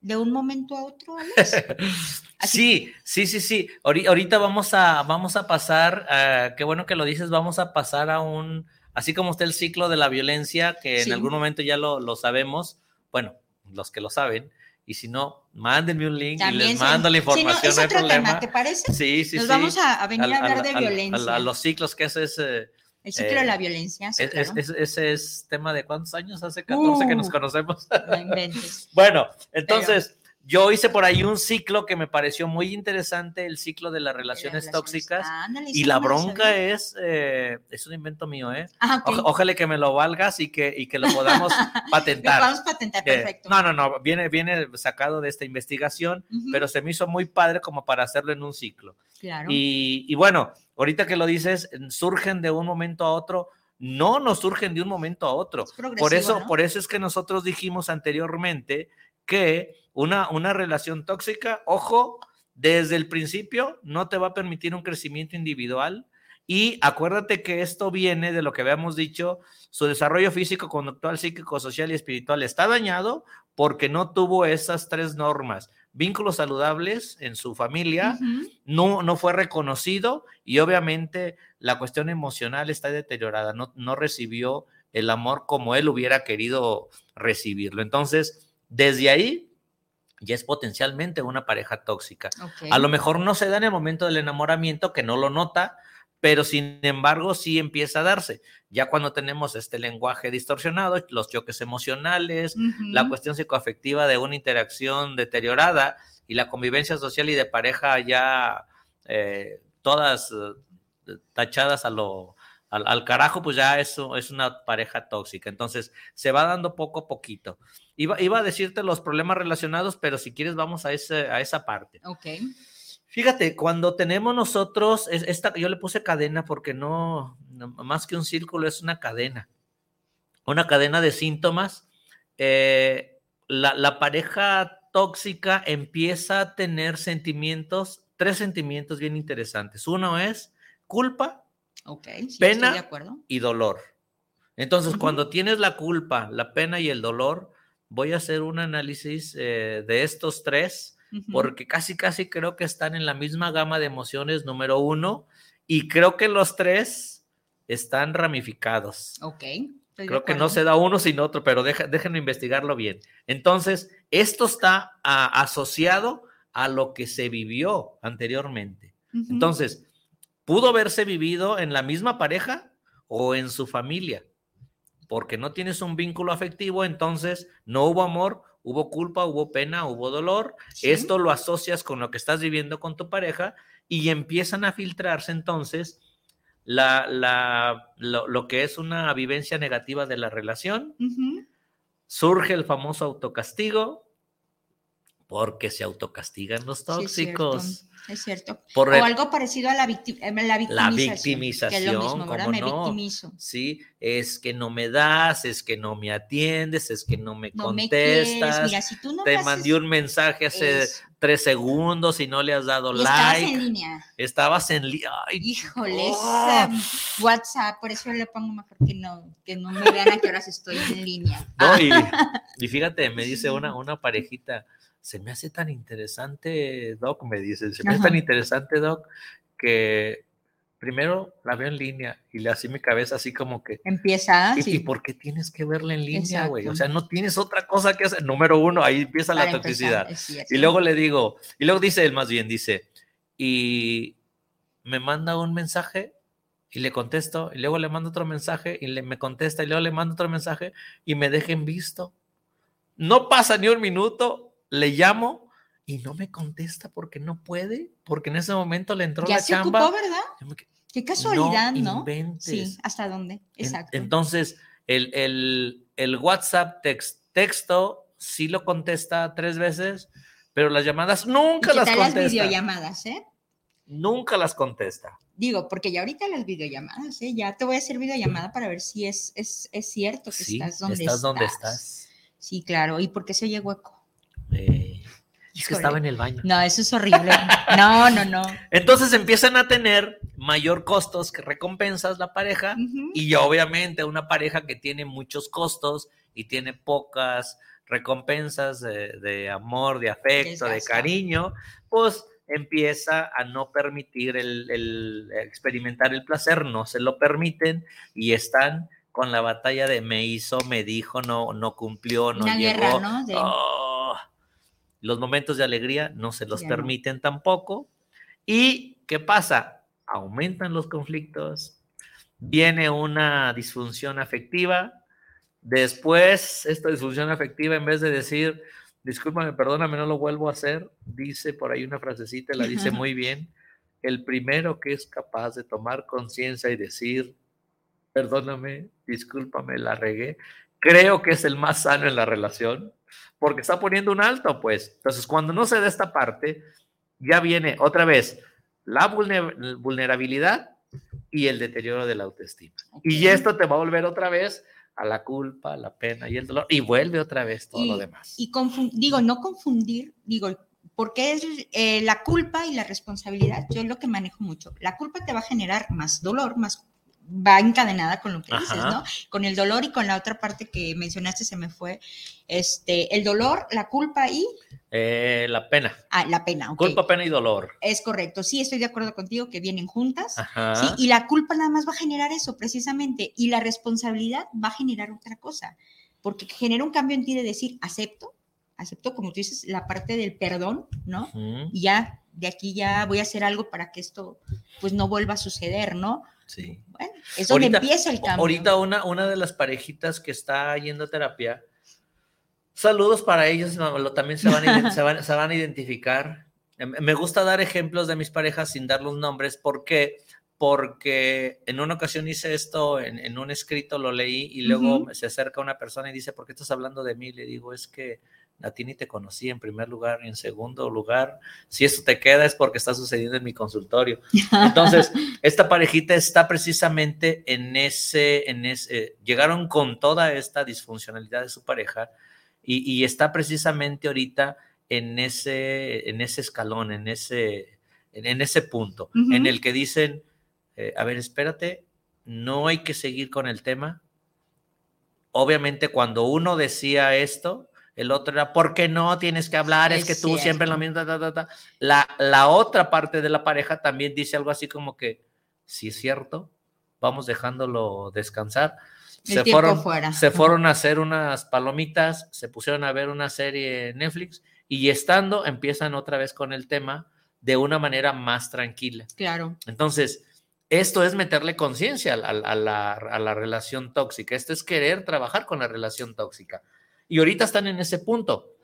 Speaker 4: de un momento a otro, Alex.
Speaker 3: Sí, sí, sí, sí. Ahori- Ahorita vamos a, vamos a pasar, ah, qué bueno que lo dices, vamos a pasar a un, así como está el ciclo de la violencia, que
Speaker 4: Sí.
Speaker 3: en algún momento ya lo, lo sabemos, bueno, los que lo saben, y si no, mándenme un link y les mando la
Speaker 4: Sí, no,
Speaker 3: información,
Speaker 4: es
Speaker 3: no hay
Speaker 4: otro
Speaker 3: problema.
Speaker 4: tema, ¿te parece?
Speaker 3: Sí, sí,
Speaker 4: Nos vamos a, a venir a hablar de violencia.
Speaker 3: A, los ciclos, que ese es, eh,
Speaker 4: el ciclo
Speaker 3: eh,
Speaker 4: de la violencia. sí,
Speaker 3: es-
Speaker 4: claro.
Speaker 3: es- ese es tema de cuántos años, hace 14 que nos
Speaker 4: Uh.
Speaker 3: conocemos.
Speaker 4: No inventes.
Speaker 3: Bueno, entonces yo hice por ahí un ciclo que me pareció muy interesante, el ciclo de las relaciones
Speaker 4: Las
Speaker 3: tóxicas.
Speaker 4: Ándale,
Speaker 3: Y la
Speaker 4: lo
Speaker 3: bronca es, eh, es un invento mío, ¿eh?
Speaker 4: Ah, ok.
Speaker 3: Oja- Ojalá que me lo valgas y que, y que lo podamos
Speaker 4: Lo
Speaker 3: patentar.
Speaker 4: Vamos a patentar,
Speaker 3: Eh,
Speaker 4: perfecto.
Speaker 3: no, no, no, viene, viene sacado de esta investigación,
Speaker 4: Ujú,
Speaker 3: pero se me hizo muy padre como para hacerlo en un ciclo.
Speaker 4: claro.
Speaker 3: Y, y bueno, ahorita que lo dices, surgen de un momento a otro, no nos surgen de un momento a otro.
Speaker 4: Es
Speaker 3: Por eso,
Speaker 4: ¿no?
Speaker 3: por eso es que nosotros dijimos anteriormente que una, una relación tóxica, ojo, desde el principio no te va a permitir un crecimiento individual. Y acuérdate que esto viene de lo que habíamos dicho, su desarrollo físico, conductual, psíquico, social y espiritual está dañado porque no tuvo esas tres normas. Vínculos saludables en su familia, no, no fue reconocido y obviamente la cuestión emocional está deteriorada, no, no recibió el amor como él hubiera querido recibirlo. Entonces, desde ahí ya es potencialmente una pareja tóxica. A lo mejor no se da en el momento del enamoramiento, que no lo nota, pero sin embargo sí empieza a darse. Ya cuando tenemos este lenguaje distorsionado, los choques emocionales,
Speaker 4: Ujú,
Speaker 3: la cuestión psicoafectiva de una interacción deteriorada y la convivencia social y de pareja ya eh, todas eh, tachadas a lo, al, al carajo, pues ya eso es una pareja tóxica. Entonces se va dando poco a poquito. Iba, iba a decirte los problemas relacionados, pero si quieres vamos a, ese, a esa parte.
Speaker 4: Ok.
Speaker 3: Fíjate, cuando tenemos nosotros, es- esta, yo le puse cadena porque no, más que un círculo, es una cadena. Una cadena de síntomas. Eh, la, la pareja tóxica empieza a tener sentimientos, tres sentimientos bien interesantes. Uno es culpa
Speaker 4: Ok. sí,
Speaker 3: Pena.
Speaker 4: De acuerdo.
Speaker 3: y dolor. Entonces,
Speaker 4: Ujú.
Speaker 3: cuando tienes la culpa, la pena y el dolor, voy a hacer un análisis eh, de estos tres Porque casi, casi creo que están en la misma gama de emociones número uno y creo que los tres están ramificados.
Speaker 4: Ok.
Speaker 3: Creo que no se da uno sin otro, pero deja- déjenme investigarlo bien. Entonces, esto está asociado a lo que se vivió anteriormente. Entonces, pudo haberse vivido en la misma pareja o en su familia, porque no tienes un vínculo afectivo, entonces no hubo amor, hubo culpa, hubo pena, hubo dolor.
Speaker 4: sí,
Speaker 3: Esto lo asocias con lo que estás viviendo con tu pareja y empiezan a filtrarse entonces la, la- lo, lo que es una vivencia negativa de la relación. Surge el famoso autocastigo, Porque se autocastigan los
Speaker 4: Sí, es cierto.
Speaker 3: Por
Speaker 4: O algo parecido a la, eh, la victimización. Que es lo mismo,
Speaker 3: victimización,
Speaker 4: ¿verdad?
Speaker 3: ¿cómo
Speaker 4: Me
Speaker 3: no?
Speaker 4: victimizo.
Speaker 3: Sí, es que no me das, es que no me atiendes, es que no me
Speaker 4: No me quieres.
Speaker 3: contestas.
Speaker 4: Mira, si tú no
Speaker 3: te mandé un mensaje hace tres segundos y no le has dado
Speaker 4: y estabas
Speaker 3: like.
Speaker 4: en línea.
Speaker 3: Estabas en línea.
Speaker 4: Híjole,
Speaker 3: oh.
Speaker 4: WhatsApp, por eso le pongo mejor que no, que no me vean a qué horas estoy en línea.
Speaker 3: No, y, y fíjate, me dice una, una parejita, se me hace tan interesante, Doc, me dice, se me hace tan interesante, Doc, que primero la veo en línea y le así mi cabeza así como que,
Speaker 4: Empieza,
Speaker 3: ¿y,
Speaker 4: sí,
Speaker 3: y por qué tienes que verla en línea, güey? O sea, no tienes otra cosa que hacer. Número uno, ahí empieza la
Speaker 4: empezar,
Speaker 3: toxicidad. Y luego le digo, y luego dice él más bien, dice, y me manda un mensaje y le contesto, y luego le mando otro mensaje y le, me contesta, y luego le mando otro mensaje y me dejen visto. No pasa ni un minuto, le llamo y no me contesta porque no puede, porque en ese momento le entró
Speaker 4: ya
Speaker 3: la
Speaker 4: se
Speaker 3: chamba.
Speaker 4: ocupó, ¿verdad? Qué casualidad, ¿no?
Speaker 3: inventes.
Speaker 4: Sí, ¿hasta dónde?
Speaker 3: En-
Speaker 4: Exacto.
Speaker 3: entonces, el, el- el WhatsApp tex- texto sí lo contesta tres veces, pero las llamadas
Speaker 4: ¿Y
Speaker 3: nunca
Speaker 4: ¿Qué
Speaker 3: las
Speaker 4: tal las
Speaker 3: contesta.
Speaker 4: videollamadas, eh?
Speaker 3: Nunca las contesta.
Speaker 4: Digo, porque ya ahorita las videollamadas, ¿eh? Ya te voy a hacer videollamada para ver si es, es, es cierto que
Speaker 3: Sí,
Speaker 4: estás donde
Speaker 3: estás
Speaker 4: estás.
Speaker 3: donde estás.
Speaker 4: Sí, claro. ¿Y por qué se oye hueco?
Speaker 3: Eh, es que estaba en el baño.
Speaker 4: No, eso es horrible. No, no, no.
Speaker 3: Entonces empiezan a tener mayor costos que recompensas la pareja
Speaker 4: Ujú.
Speaker 3: y obviamente una pareja que tiene muchos costos y tiene pocas recompensas de, de amor, de afecto, de cariño, pues empieza a no permitir el, el experimentar el placer, no se lo permiten y están con la batalla de me hizo, me dijo, no, no cumplió, no
Speaker 4: Una
Speaker 3: llegó.
Speaker 4: guerra, ¿no? De-
Speaker 3: Oh, los momentos de alegría no se los
Speaker 4: Ya no.
Speaker 3: permiten tampoco. ¿Y qué pasa? Aumentan los conflictos, viene una disfunción afectiva. Después, esta disfunción afectiva, en vez de decir, discúlpame, perdóname, no lo vuelvo a hacer, dice por ahí una frasecita, la dice muy bien. El primero que es capaz de tomar conciencia y decir, perdóname, discúlpame, la regué, creo que es el más sano en la relación, porque está poniendo un alto, pues. Entonces, cuando no se da esta parte, ya viene otra vez la vulner- vulnerabilidad y el deterioro de la autoestima. Y esto te va a volver otra vez a la culpa, la pena y el dolor, y vuelve otra vez todo
Speaker 4: Y-
Speaker 3: lo demás.
Speaker 4: Y digo, no confundir, digo, porque es eh, la culpa y la responsabilidad, yo es lo que manejo mucho. La culpa te va a generar más dolor, más va encadenada con lo que dices. ¿no? Con el dolor y con la otra parte que mencionaste se me fue, este, el dolor, la culpa y
Speaker 3: Eh, la pena,
Speaker 4: ah, la pena,
Speaker 3: culpa, pena y dolor.
Speaker 4: Es correcto, sí, estoy de acuerdo contigo que vienen juntas.
Speaker 3: Ajá.
Speaker 4: ¿sí? Y la culpa nada más va a generar eso precisamente, y la responsabilidad va a generar otra cosa, porque genera un cambio en ti de decir, acepto, acepto, como tú dices, la parte del perdón, ¿no?
Speaker 3: Ujú,
Speaker 4: Y ya, de aquí ya voy a hacer algo para que esto, pues, no vuelva a suceder, ¿no?
Speaker 3: Sí.
Speaker 4: Bueno, es donde
Speaker 3: Ahorita-
Speaker 4: empieza el cambio.
Speaker 3: Ahorita una, una de las parejitas que está yendo a terapia, saludos para ellos, también se van, a, se, van, se van a identificar. Em, Me gusta dar ejemplos de mis parejas sin dar los nombres. ¿Por qué? Porque en una ocasión hice esto en, en un escrito, lo leí y luego se acerca una persona y dice, ¿por qué estás hablando de mí? Le digo, es que a ti ni te conocí en primer lugar y en segundo lugar. Si esto te queda es porque está sucediendo en mi consultorio. Entonces, esta parejita está precisamente en ese, en ese, llegaron con toda esta disfuncionalidad de su pareja y, y está precisamente ahorita en ese, en ese escalón, en ese, en, en ese punto,
Speaker 4: Ujú.
Speaker 3: en el que dicen, eh, a ver, espérate, no hay que seguir con el tema. Obviamente, cuando uno decía esto, el otro era, ¿por qué no tienes que hablar? Es,
Speaker 4: Es
Speaker 3: que tú siempre lo mismo. ta, ta, ta, ta". La, la otra parte de la pareja también dice algo así como que, si es cierto, vamos dejándolo descansar.
Speaker 4: El
Speaker 3: Se fueron,
Speaker 4: fuera.
Speaker 3: se fueron a hacer unas palomitas, se pusieron a ver una serie en Netflix y estando empiezan otra vez con el tema de una manera más tranquila.
Speaker 4: Claro.
Speaker 3: Entonces, esto es meterle conciencia a la, a la relación tóxica. Esto es querer trabajar con la relación tóxica. Y ahorita están en ese punto.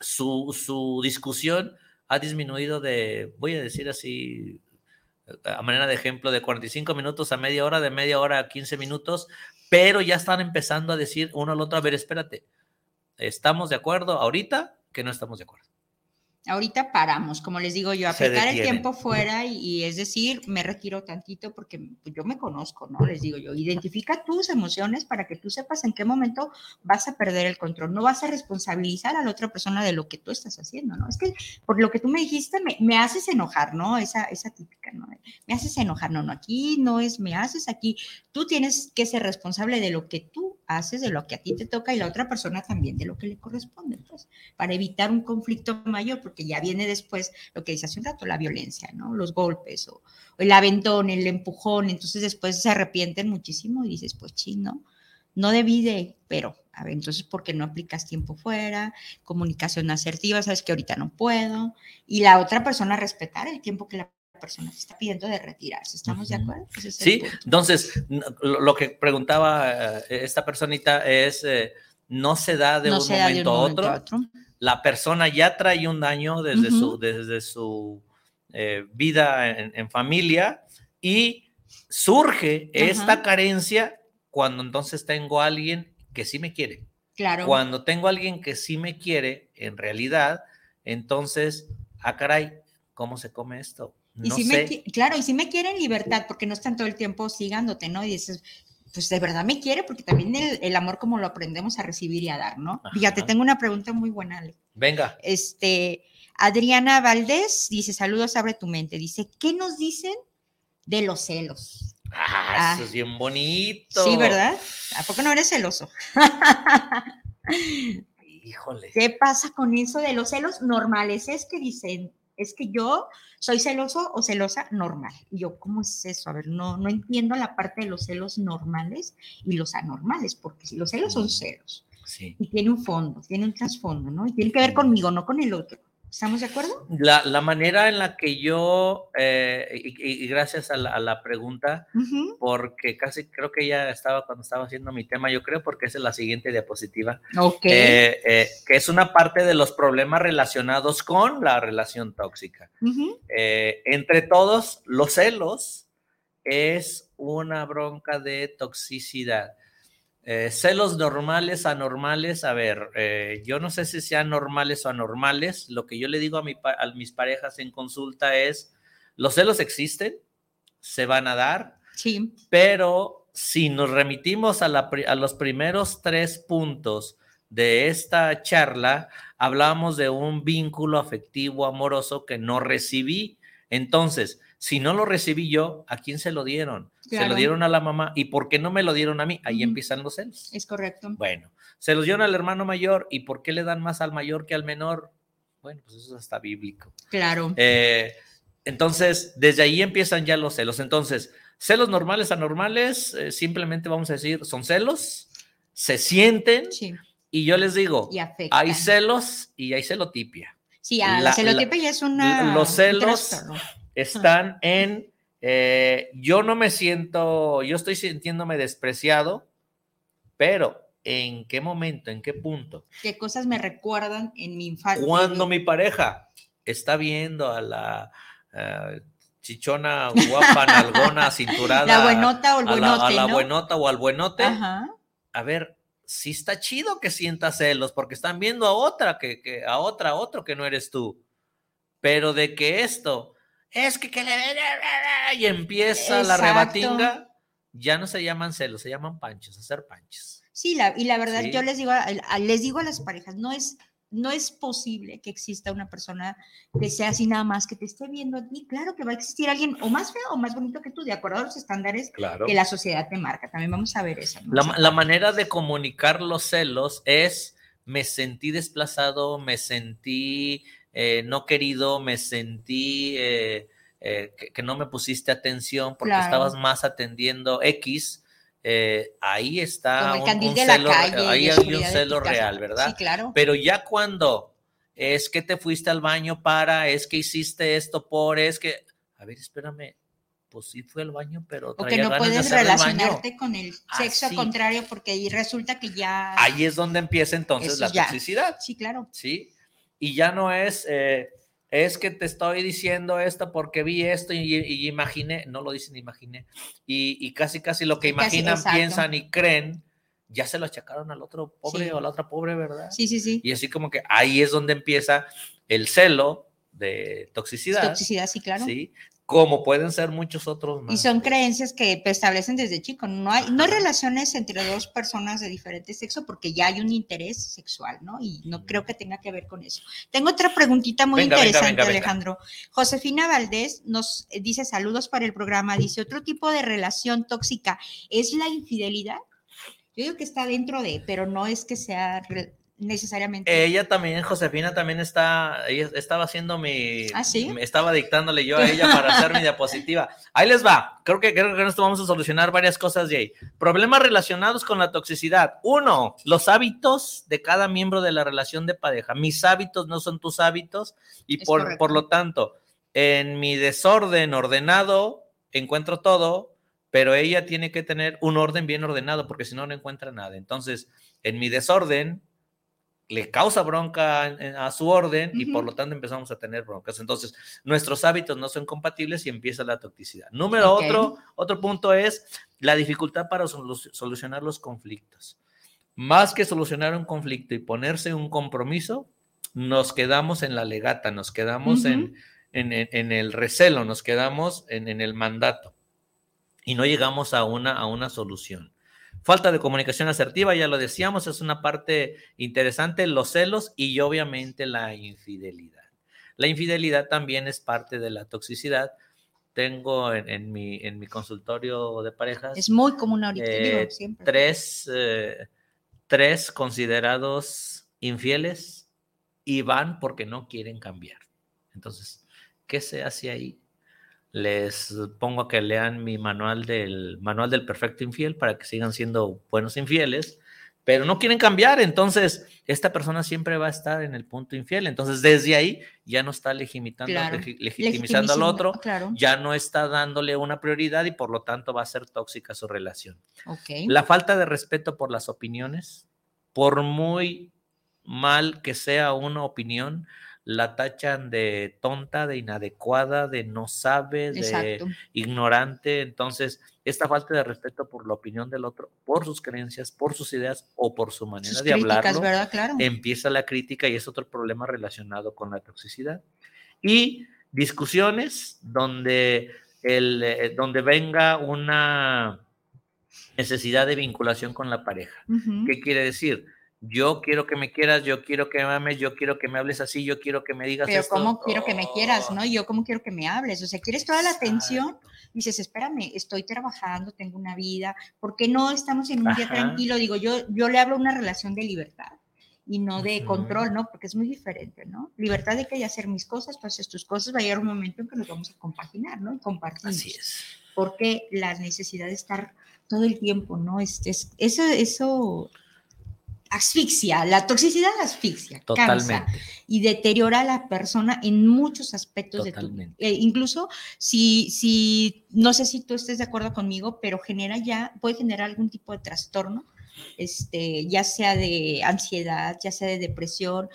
Speaker 3: Su, su discusión ha disminuido de, voy a decir así, a manera de ejemplo, de 45 minutos a media hora, de media hora a 15 minutos, pero ya están empezando a decir uno al otro, a ver, espérate, ¿estamos de acuerdo ahorita que no estamos de acuerdo?
Speaker 4: Ahorita paramos, como les digo yo, aplicar el tiempo fuera y, y es decir, me retiro tantito porque pues, yo me conozco, ¿no? Les digo yo, identifica tus emociones para que tú sepas en qué momento vas a perder el control. No vas a responsabilizar a la otra persona de lo que tú estás haciendo, ¿no? Es que por lo que tú me dijiste, me, me haces enojar, ¿no? Esa, esa típica, ¿no? Me haces enojar, no, no, aquí no es me haces, aquí tú tienes que ser responsable de lo que tú haces, de lo que a ti te toca y la otra persona también de lo que le corresponde, pues, para evitar un conflicto mayor, porque ya viene después lo que dice hace un rato, la violencia, ¿no? Los golpes o, el aventón, el empujón, entonces después se arrepienten muchísimo y dices, pues chino, no debí de, pero, a ver, entonces, ¿por qué no aplicas tiempo fuera? Comunicación asertiva, sabes que ahorita no puedo. Y la otra persona respetar el tiempo que la persona te está pidiendo de retirarse. ¿Estamos de
Speaker 3: Ujú.
Speaker 4: acuerdo? Ese es el
Speaker 3: Sí, entonces lo que preguntaba eh, esta personita es, eh, no se da de
Speaker 4: no
Speaker 3: un
Speaker 4: se da de
Speaker 3: momento
Speaker 4: un
Speaker 3: a
Speaker 4: momento
Speaker 3: otro,
Speaker 4: a otro.
Speaker 3: la persona ya trae un daño desde
Speaker 4: Ujú.
Speaker 3: su, desde su eh, vida en, en familia y surge esta
Speaker 4: Ajá.
Speaker 3: carencia cuando entonces tengo a alguien que sí me quiere.
Speaker 4: Claro.
Speaker 3: Cuando tengo a alguien que sí me quiere, en realidad, entonces, ah, caray, ¿cómo se come esto?
Speaker 4: Y
Speaker 3: No
Speaker 4: si
Speaker 3: sé.
Speaker 4: me, claro, y si me quieren libertad, porque no están todo el tiempo sigándote, ¿no? Y dices, pues de verdad me quiere, porque también el, el amor como lo aprendemos a recibir y a dar, ¿no? Fíjate,
Speaker 3: Ajá.
Speaker 4: tengo una pregunta muy buena, Ale.
Speaker 3: Venga.
Speaker 4: Este, Adriana Valdés dice, saludos, abre tu mente. Dice, ¿qué nos dicen de los celos?
Speaker 3: Ah,
Speaker 4: Ah.
Speaker 3: eso es bien bonito.
Speaker 4: Sí, ¿verdad? ¿A poco no eres celoso?
Speaker 3: Híjole.
Speaker 4: ¿Qué pasa con eso de los celos normales? Es que dicen, es que yo soy celoso o celosa normal. Y yo, ¿cómo es eso? A ver, no, no entiendo la parte de los celos normales y los anormales, porque si los celos son celos
Speaker 3: Sí.
Speaker 4: y tiene un fondo, tiene un trasfondo, ¿no? Y tiene que ver conmigo, no con el otro. ¿Estamos de acuerdo?
Speaker 3: La, la manera en la que yo, eh, y, gracias a la, a la pregunta, porque casi creo que ya estaba cuando estaba haciendo mi tema, yo creo, porque esa es la siguiente diapositiva,
Speaker 4: Ok.
Speaker 3: eh, eh, que es una parte de los problemas relacionados con la relación tóxica. Eh, entre todos, los celos es una bronca de toxicidad. Eh, celos normales, anormales, a ver, eh, yo no sé si sean normales o anormales. Lo que yo le digo a, mi pa- a mis parejas en consulta es, los celos existen, se van a dar,
Speaker 4: Sí.
Speaker 3: pero si nos remitimos a, la a los primeros tres puntos de esta charla, hablamos de un vínculo afectivo amoroso que no recibí. Entonces, si no lo recibí yo, ¿a quién se lo dieron? Se lo dieron a la mamá. ¿Y por qué no me lo dieron a mí? Ahí empiezan los celos.
Speaker 4: Es correcto.
Speaker 3: Bueno, se los dieron al hermano mayor. ¿Y por qué le dan más al mayor que al menor? Bueno, pues eso es hasta bíblico.
Speaker 4: Claro.
Speaker 3: Eh, entonces, desde ahí empiezan ya los celos. Entonces, celos normales, anormales, eh, simplemente vamos a decir, son celos, se sienten,
Speaker 4: Sí.
Speaker 3: y yo les digo,
Speaker 4: Y
Speaker 3: hay celos y hay celotipia.
Speaker 4: Sí, a la,
Speaker 3: la-
Speaker 4: celotipia ya es una.
Speaker 3: los celos-. Están en, eh, yo no me siento, yo estoy sintiéndome despreciado, pero ¿en qué momento, en qué punto?
Speaker 4: ¿Qué cosas me recuerdan en mi infancia?
Speaker 3: Cuando mi pareja está viendo a la eh, chichona, guapa, nalgona, cinturada.
Speaker 4: La buenota o el
Speaker 3: a la, a
Speaker 4: buenote,
Speaker 3: la
Speaker 4: ¿no?
Speaker 3: buenota o al buenote.
Speaker 4: Ajá.
Speaker 3: A ver, sí está chido que sientas celos, porque están viendo a otra, que, que- a otra, a otro que no eres tú. Pero de que esto es que, que le y empieza la rebatinga, ya no se llaman celos, se llaman panchos, hacer panchos.
Speaker 4: Sí, la, y la verdad,
Speaker 3: Sí.
Speaker 4: yo les digo, a, a- les digo a las parejas, no es, no es posible que exista una persona que sea así nada más, que te esté viendo a ti. Claro que va a existir alguien o más feo o más bonito que tú, de acuerdo a los estándares
Speaker 3: Claro.
Speaker 4: que la sociedad te marca. También vamos a ver eso. ¿no?
Speaker 3: La, manera de comunicar los celos es me sentí desplazado, me sentí eh, no querido, me sentí eh, eh, que, que no me pusiste atención porque
Speaker 4: Claro.
Speaker 3: estabas más atendiendo X. ahí está un- celo,
Speaker 4: calle.
Speaker 3: ahí hay un celo real, ¿verdad?
Speaker 4: Sí, claro.
Speaker 3: Pero ya cuando es que te fuiste al baño para, es que hiciste esto por, es que, a ver, espérame, pues sí fue al baño, pero
Speaker 4: O que
Speaker 3: traía
Speaker 4: no puedes relacionarte con el sexo
Speaker 3: Así.
Speaker 4: contrario porque ahí resulta que ya...
Speaker 3: Ahí es donde empieza entonces
Speaker 4: Eso
Speaker 3: la
Speaker 4: ya.
Speaker 3: toxicidad,
Speaker 4: Sí, claro.
Speaker 3: ¿sí? Y ya no es, eh, es que te estoy diciendo esto porque vi esto y, y imaginé, no lo dicen imaginé, y, y casi casi lo que
Speaker 4: Sí,
Speaker 3: imaginan, piensan y creen ya se lo achacaron al otro pobre
Speaker 4: Sí.
Speaker 3: o a la otra pobre, ¿verdad?
Speaker 4: Sí, sí, sí.
Speaker 3: Y así como que ahí es donde empieza el celo de toxicidad.
Speaker 4: Toxicidad, sí, claro.
Speaker 3: ¿sí? Como pueden ser muchos otros más.
Speaker 4: Y son creencias que pues, establecen desde chico. No hay, no hay relaciones entre dos personas de diferente sexo porque ya hay un interés sexual, ¿no? Y no creo que tenga que ver con eso. Tengo otra preguntita muy
Speaker 3: Venga,
Speaker 4: interesante,
Speaker 3: venga, venga.
Speaker 4: Alejandro. Josefina Valdés nos eh, dice saludos para el programa. Dice, otro tipo de relación tóxica es la infidelidad. Yo digo que está dentro de, pero no es que sea re- necesariamente.
Speaker 3: Ella también, Josefina también está, ella estaba haciendo mi,
Speaker 4: ¿Ah, sí?
Speaker 3: me estaba dictándole yo a ella para hacer mi diapositiva. Ahí les va. Creo que, creo que con esto vamos a solucionar varias cosas de ahí. Problemas relacionados con la toxicidad. Uno, los hábitos de cada miembro de la relación de pareja. Mis hábitos no son tus hábitos y
Speaker 4: Es
Speaker 3: por,
Speaker 4: correcto.
Speaker 3: por lo tanto, en mi desorden ordenado encuentro todo, pero ella tiene que tener un orden bien ordenado porque si no, no encuentra nada. Entonces, en mi desorden le causa bronca a su orden y por lo tanto empezamos a tener broncas. Entonces, nuestros hábitos no son compatibles y empieza la toxicidad. Número otro, otro punto es la dificultad para solu- solucionar los conflictos. Más que solucionar un conflicto y ponerse un compromiso, nos quedamos en la legata, nos quedamos en- en el recelo, nos quedamos en, en el mandato y no llegamos a una, a una solución. Falta de comunicación asertiva, ya lo decíamos, es una parte interesante, los celos y obviamente la infidelidad. La infidelidad también es parte de la toxicidad. Tengo en, en mi, en mi consultorio de parejas
Speaker 4: Es muy común ahorita,
Speaker 3: eh,
Speaker 4: digo, siempre.
Speaker 3: tres, eh, tres considerados infieles y van porque no quieren cambiar. Entonces, ¿qué se hace ahí? Les pongo a que lean mi manual del manual del perfecto infiel para que sigan siendo buenos infieles, pero no quieren cambiar, entonces esta persona siempre va a estar en el punto infiel. Entonces, desde ahí ya no está legitimando,
Speaker 4: Claro.
Speaker 3: legi- legitimizando al otro,
Speaker 4: Claro.
Speaker 3: ya no está dándole una prioridad y por lo tanto va a ser tóxica su relación. La falta de respeto por las opiniones, por muy mal que sea una opinión, la tachan de tonta, de inadecuada, de no sabe, de
Speaker 4: Exacto.
Speaker 3: ignorante. Entonces, esta falta de respeto por la opinión del otro, por sus creencias, por sus ideas o por su manera
Speaker 4: Sus
Speaker 3: de
Speaker 4: críticas,
Speaker 3: hablarlo.
Speaker 4: Claro.
Speaker 3: empieza la crítica y es otro problema relacionado con la toxicidad. Y discusiones donde, el, eh, donde venga una necesidad de vinculación con la pareja. ¿Qué quiere decir? Yo quiero que me quieras, yo quiero que me ames, yo quiero que me hables así, yo quiero que me digas
Speaker 4: Pero
Speaker 3: esto.
Speaker 4: cómo quiero que me quieras, ¿no? Yo cómo quiero que me hables. O sea, quieres toda la atención.
Speaker 3: Exacto.
Speaker 4: Dices, espérame, estoy trabajando, tengo una vida. ¿Por qué no estamos en un día
Speaker 3: Ajá.
Speaker 4: tranquilo? Digo, yo, yo le hablo una relación de libertad y no de
Speaker 3: Ujú.
Speaker 4: control, ¿no? Porque es muy diferente, ¿no? Libertad de que hay hacer mis cosas, tú haces tus cosas, va a llegar un momento en que nos vamos a compaginar, ¿no? Y compartir.
Speaker 3: Así es.
Speaker 4: Porque la necesidad de estar todo el tiempo, ¿no? Este, es, eso, eso asfixia, la toxicidad asfixia, cansa
Speaker 3: Totalmente.
Speaker 4: y deteriora a la persona en muchos aspectos de tu. Eh, incluso si, si, no sé si tú estés de acuerdo conmigo, pero genera ya, puede generar algún tipo de trastorno, este, ya sea de ansiedad, ya sea de depresión,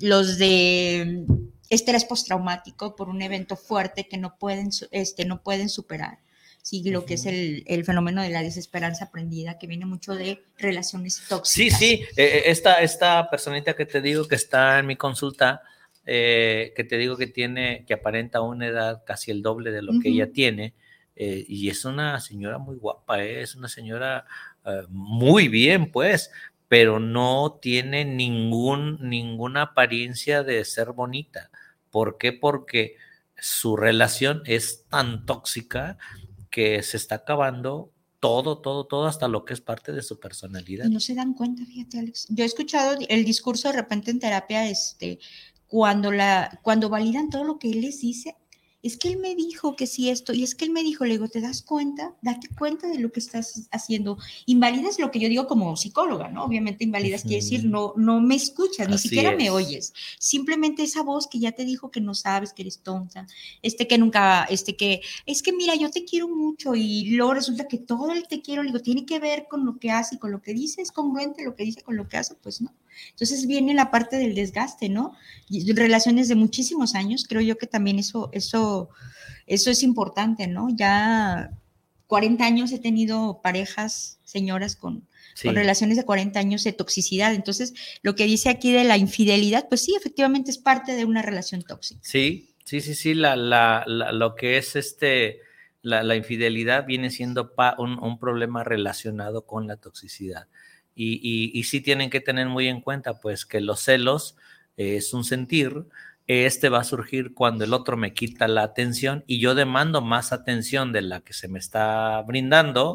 Speaker 4: los de estrés postraumático por un evento fuerte que no pueden, este, no pueden superar. Sí, lo que es el, el fenómeno de la desesperanza aprendida, que viene mucho de relaciones
Speaker 3: Sí,
Speaker 4: tóxicas.
Speaker 3: sí, eh, eh, esta, esta personita que te digo que está en mi consulta, eh, que te digo que tiene, que aparenta una edad casi el doble de lo que ella tiene, eh, y es una señora muy guapa, es una señora muy bien, pues, pero no tiene ningún, ninguna apariencia de ser bonita. ¿Por qué? Porque su relación es tan tóxica que se está acabando todo, todo, todo, hasta lo que es parte de su personalidad.
Speaker 4: No se dan cuenta, fíjate, Alex. Yo he escuchado el discurso de repente en terapia, este, cuando, la, cuando validan todo lo que él les dice, es que él me dijo que sí esto, y es que él me dijo, le digo, ¿te das cuenta? Date cuenta de lo que estás haciendo. Invalidas lo que yo digo como psicóloga, ¿no? Obviamente invalidas quiere decir, no, no me escuchas, ni
Speaker 3: Así
Speaker 4: siquiera me
Speaker 3: es.
Speaker 4: oyes. Simplemente esa voz que ya te dijo que no sabes, que eres tonta, este que nunca, este que, es que mira, yo te quiero mucho y luego resulta que todo el te quiero, le digo, tiene que ver con lo que hace y con lo que dice, es congruente lo que dice con lo que hace, pues no. Entonces viene la parte del desgaste, ¿no? Relaciones de muchísimos años, creo yo que también eso, eso, eso es importante, ¿no? Ya 40 años he tenido parejas señoras con,
Speaker 3: Sí.
Speaker 4: con relaciones de 40 años de toxicidad. Entonces, lo que dice aquí de la infidelidad, pues sí, efectivamente es parte de una relación tóxica.
Speaker 3: Sí, sí, sí, sí, la, la, la- lo que es este, la, la infidelidad viene siendo pa- un, un problema relacionado con la toxicidad. Y, y, y sí tienen que tener muy en cuenta, pues, que los celos eh, es un sentir, este va a surgir cuando el otro me quita la atención y yo demando más atención de la que se me está brindando,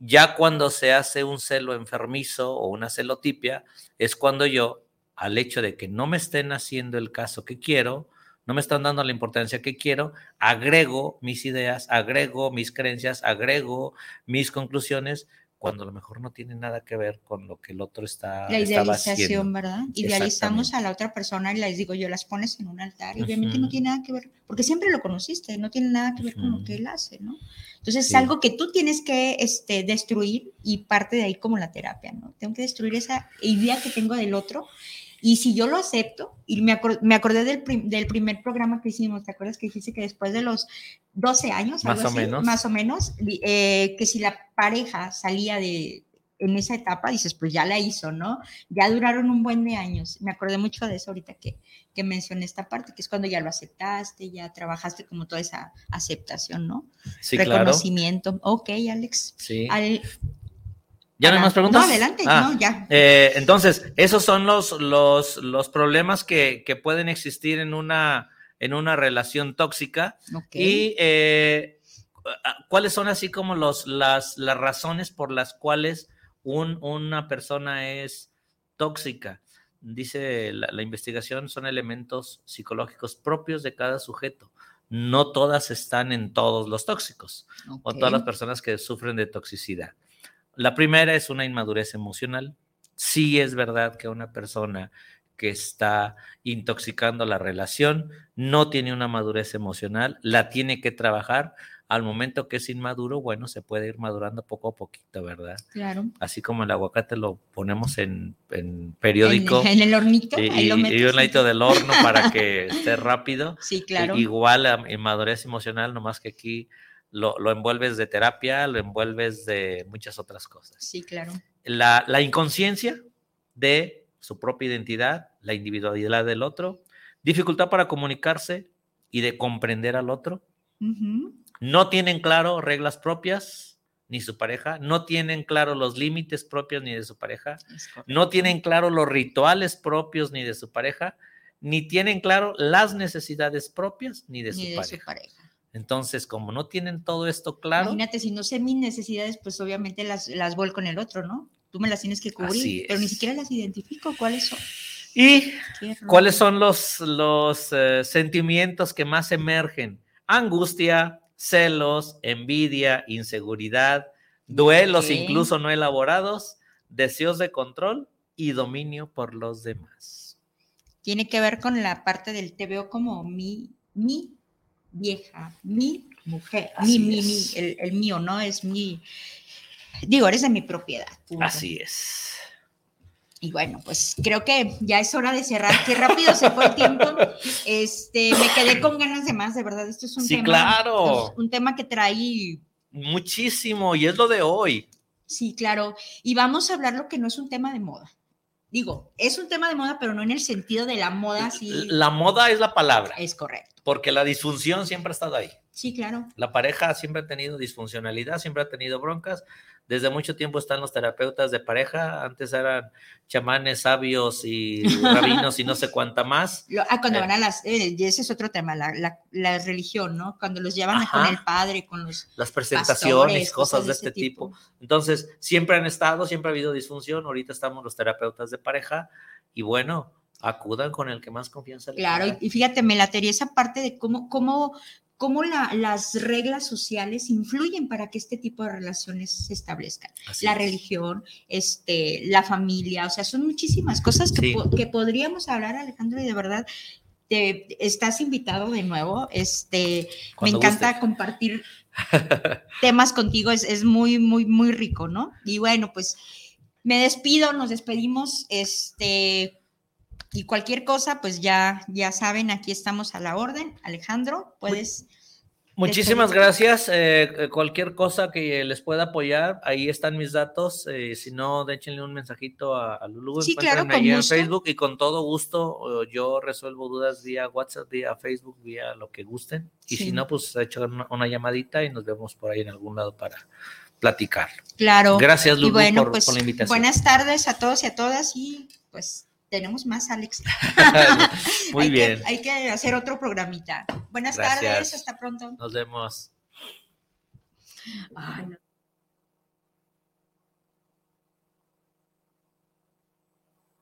Speaker 3: ya cuando se hace un celo enfermizo o una celotipia, es cuando yo, al hecho de que no me estén haciendo el caso que quiero, no me están dando la importancia que quiero, agrego mis ideas, agrego mis creencias, agrego mis conclusiones, cuando a lo mejor no tiene nada que ver con lo que el otro está
Speaker 4: La idealización,
Speaker 3: haciendo.
Speaker 4: ¿verdad? Idealizamos a la otra persona y les digo, yo las pones en un altar y obviamente
Speaker 3: Ujú.
Speaker 4: no tiene nada que ver, porque siempre lo conociste, no tiene nada que ver con lo que él hace, ¿no? Entonces
Speaker 3: Sí.
Speaker 4: es algo que tú tienes que este, destruir y parte de ahí como la terapia, ¿no? Tengo que destruir esa idea que tengo del otro y si yo lo acepto, y me, acor- me acordé del, prim- del primer programa que hicimos, ¿te acuerdas que dijiste que después de los 12 años,
Speaker 3: Más
Speaker 4: algo
Speaker 3: o
Speaker 4: así?
Speaker 3: menos.
Speaker 4: más o menos, eh, que si la pareja salía de en esa etapa, dices, pues ya la hizo, ¿no? Ya duraron un buen de años. Me acordé mucho de eso ahorita que, que mencioné esta parte, que es cuando ya lo aceptaste, ya trabajaste como toda esa aceptación, ¿no?
Speaker 3: Sí, claro.
Speaker 4: Reconocimiento. Ok, Alex.
Speaker 3: Sí.
Speaker 4: Al-
Speaker 3: ¿Ya no hay más preguntas?
Speaker 4: No, adelante,
Speaker 3: Ah,
Speaker 4: no, ya.
Speaker 3: Eh, entonces, esos son los, los, los problemas que, que pueden existir en una, en una relación tóxica. Y eh, cuáles son así como los, las, las razones por las cuales un- una persona es tóxica. Dice la, la investigación, son elementos psicológicos propios de cada sujeto. No todas están en todos los tóxicos o todas las personas que sufren de toxicidad. La primera es una inmadurez emocional. Sí es verdad que una persona que está intoxicando la relación no tiene una madurez emocional, la tiene que trabajar. Al momento que es inmaduro, bueno, se puede ir madurando poco a poquito, ¿verdad?
Speaker 4: Claro.
Speaker 3: Así como el aguacate lo ponemos en, en periódico
Speaker 4: En, en el hornito,
Speaker 3: y,
Speaker 4: ahí lo
Speaker 3: y-
Speaker 4: metes.
Speaker 3: y un ladito del horno para que esté rápido.
Speaker 4: Sí, claro.
Speaker 3: Igual a inmadurez emocional, nomás que aquí lo, lo envuelves de terapia, lo envuelves de muchas otras cosas.
Speaker 4: Sí, claro.
Speaker 3: La, la inconsciencia de su propia identidad, la individualidad del otro, dificultad para comunicarse y de comprender al otro. No tienen claro reglas propias ni su pareja, no tienen claro los límites propios ni de su pareja, no tienen claro los rituales propios ni de su pareja, ni tienen claro las necesidades propias ni de,
Speaker 4: Ni
Speaker 3: su,
Speaker 4: de
Speaker 3: pareja.
Speaker 4: su pareja.
Speaker 3: Entonces, como no tienen todo esto claro,
Speaker 4: Imagínate, si no sé mis necesidades, pues obviamente las, las en el otro, ¿no? Tú me las tienes que cubrir, pero ni siquiera las identifico. ¿Cuáles son?
Speaker 3: ¿y cuáles son los, los eh, sentimientos que más emergen? Angustia, celos, envidia, inseguridad, duelos
Speaker 4: Ok.
Speaker 3: incluso no elaborados, deseos de control y dominio por los demás.
Speaker 4: Tiene que ver con la parte del te veo como mi, mi vieja, mi mujer,
Speaker 3: Así
Speaker 4: mi, mi, mi, el, el mío, ¿no? Es mi, digo, eres de mi propiedad. punto.
Speaker 3: Así es.
Speaker 4: Y bueno, pues creo que ya es hora de cerrar. Qué rápido se fue el tiempo. Este, me quedé con ganas de más, de verdad. Esto es un
Speaker 3: Sí,
Speaker 4: tema.
Speaker 3: claro.
Speaker 4: es un tema que trae.
Speaker 3: Muchísimo, y es lo de hoy.
Speaker 4: Sí, claro. Y vamos a hablar lo que no es un tema de moda. Digo, es un tema de moda, pero no en el sentido de la moda, sí.
Speaker 3: La moda es la palabra,
Speaker 4: Es correcto.
Speaker 3: porque la disfunción siempre ha estado ahí.
Speaker 4: Sí, claro.
Speaker 3: La pareja siempre ha tenido disfuncionalidad, siempre ha tenido broncas. Desde mucho tiempo están los terapeutas de pareja. Antes eran chamanes, sabios y rabinos y no sé cuánta más.
Speaker 4: Lo- ah, cuando
Speaker 3: Eh.
Speaker 4: van a las, eh, ese es otro tema, la, la- la religión, ¿no? Cuando los llevan
Speaker 3: Ajá.
Speaker 4: con el padre, con los
Speaker 3: Las presentaciones,
Speaker 4: pastores,
Speaker 3: cosas de este tipo. Entonces, siempre han estado, siempre ha habido disfunción. Ahorita estamos los terapeutas de pareja y bueno, acudan con el que más confianza les
Speaker 4: Claro, y fíjate, me latería esa parte de cómo, cómo, cómo la- las reglas sociales influyen para que este tipo de relaciones se establezcan.
Speaker 3: Así
Speaker 4: la
Speaker 3: es.
Speaker 4: religión, este, la familia, o sea, son muchísimas cosas que,
Speaker 3: Sí.
Speaker 4: po- que podríamos hablar, Alejandro, y de verdad te, estás invitado de nuevo. Este,
Speaker 3: Cuando
Speaker 4: me encanta compartir temas contigo, es, es muy, muy, muy rico, ¿no? Y bueno, pues me despido, nos despedimos, este, y cualquier cosa, pues ya, ya saben, aquí estamos a la orden. Alejandro, puedes
Speaker 3: Muchísimas gracias. Eh, cualquier cosa que les pueda apoyar, ahí están mis datos. Eh, si no, déchenle un mensajito a, a Lulu.
Speaker 4: Sí, claro, con
Speaker 3: en. Facebook y con todo gusto eh, yo resuelvo dudas vía WhatsApp, vía Facebook, vía lo que gusten. Y
Speaker 4: Sí.
Speaker 3: si no, pues echo una, una llamadita y nos vemos por ahí en algún lado para platicar.
Speaker 4: Claro.
Speaker 3: Gracias, Lulu,
Speaker 4: bueno,
Speaker 3: por,
Speaker 4: pues
Speaker 3: por la invitación.
Speaker 4: buenas tardes a todos y a todas y pues tenemos más, Alex.
Speaker 3: Muy
Speaker 4: Hay que-
Speaker 3: bien.
Speaker 4: hay que hacer otro programita. Buenas
Speaker 3: Gracias.
Speaker 4: tardes, hasta pronto.
Speaker 3: Nos vemos.
Speaker 4: Ay, no.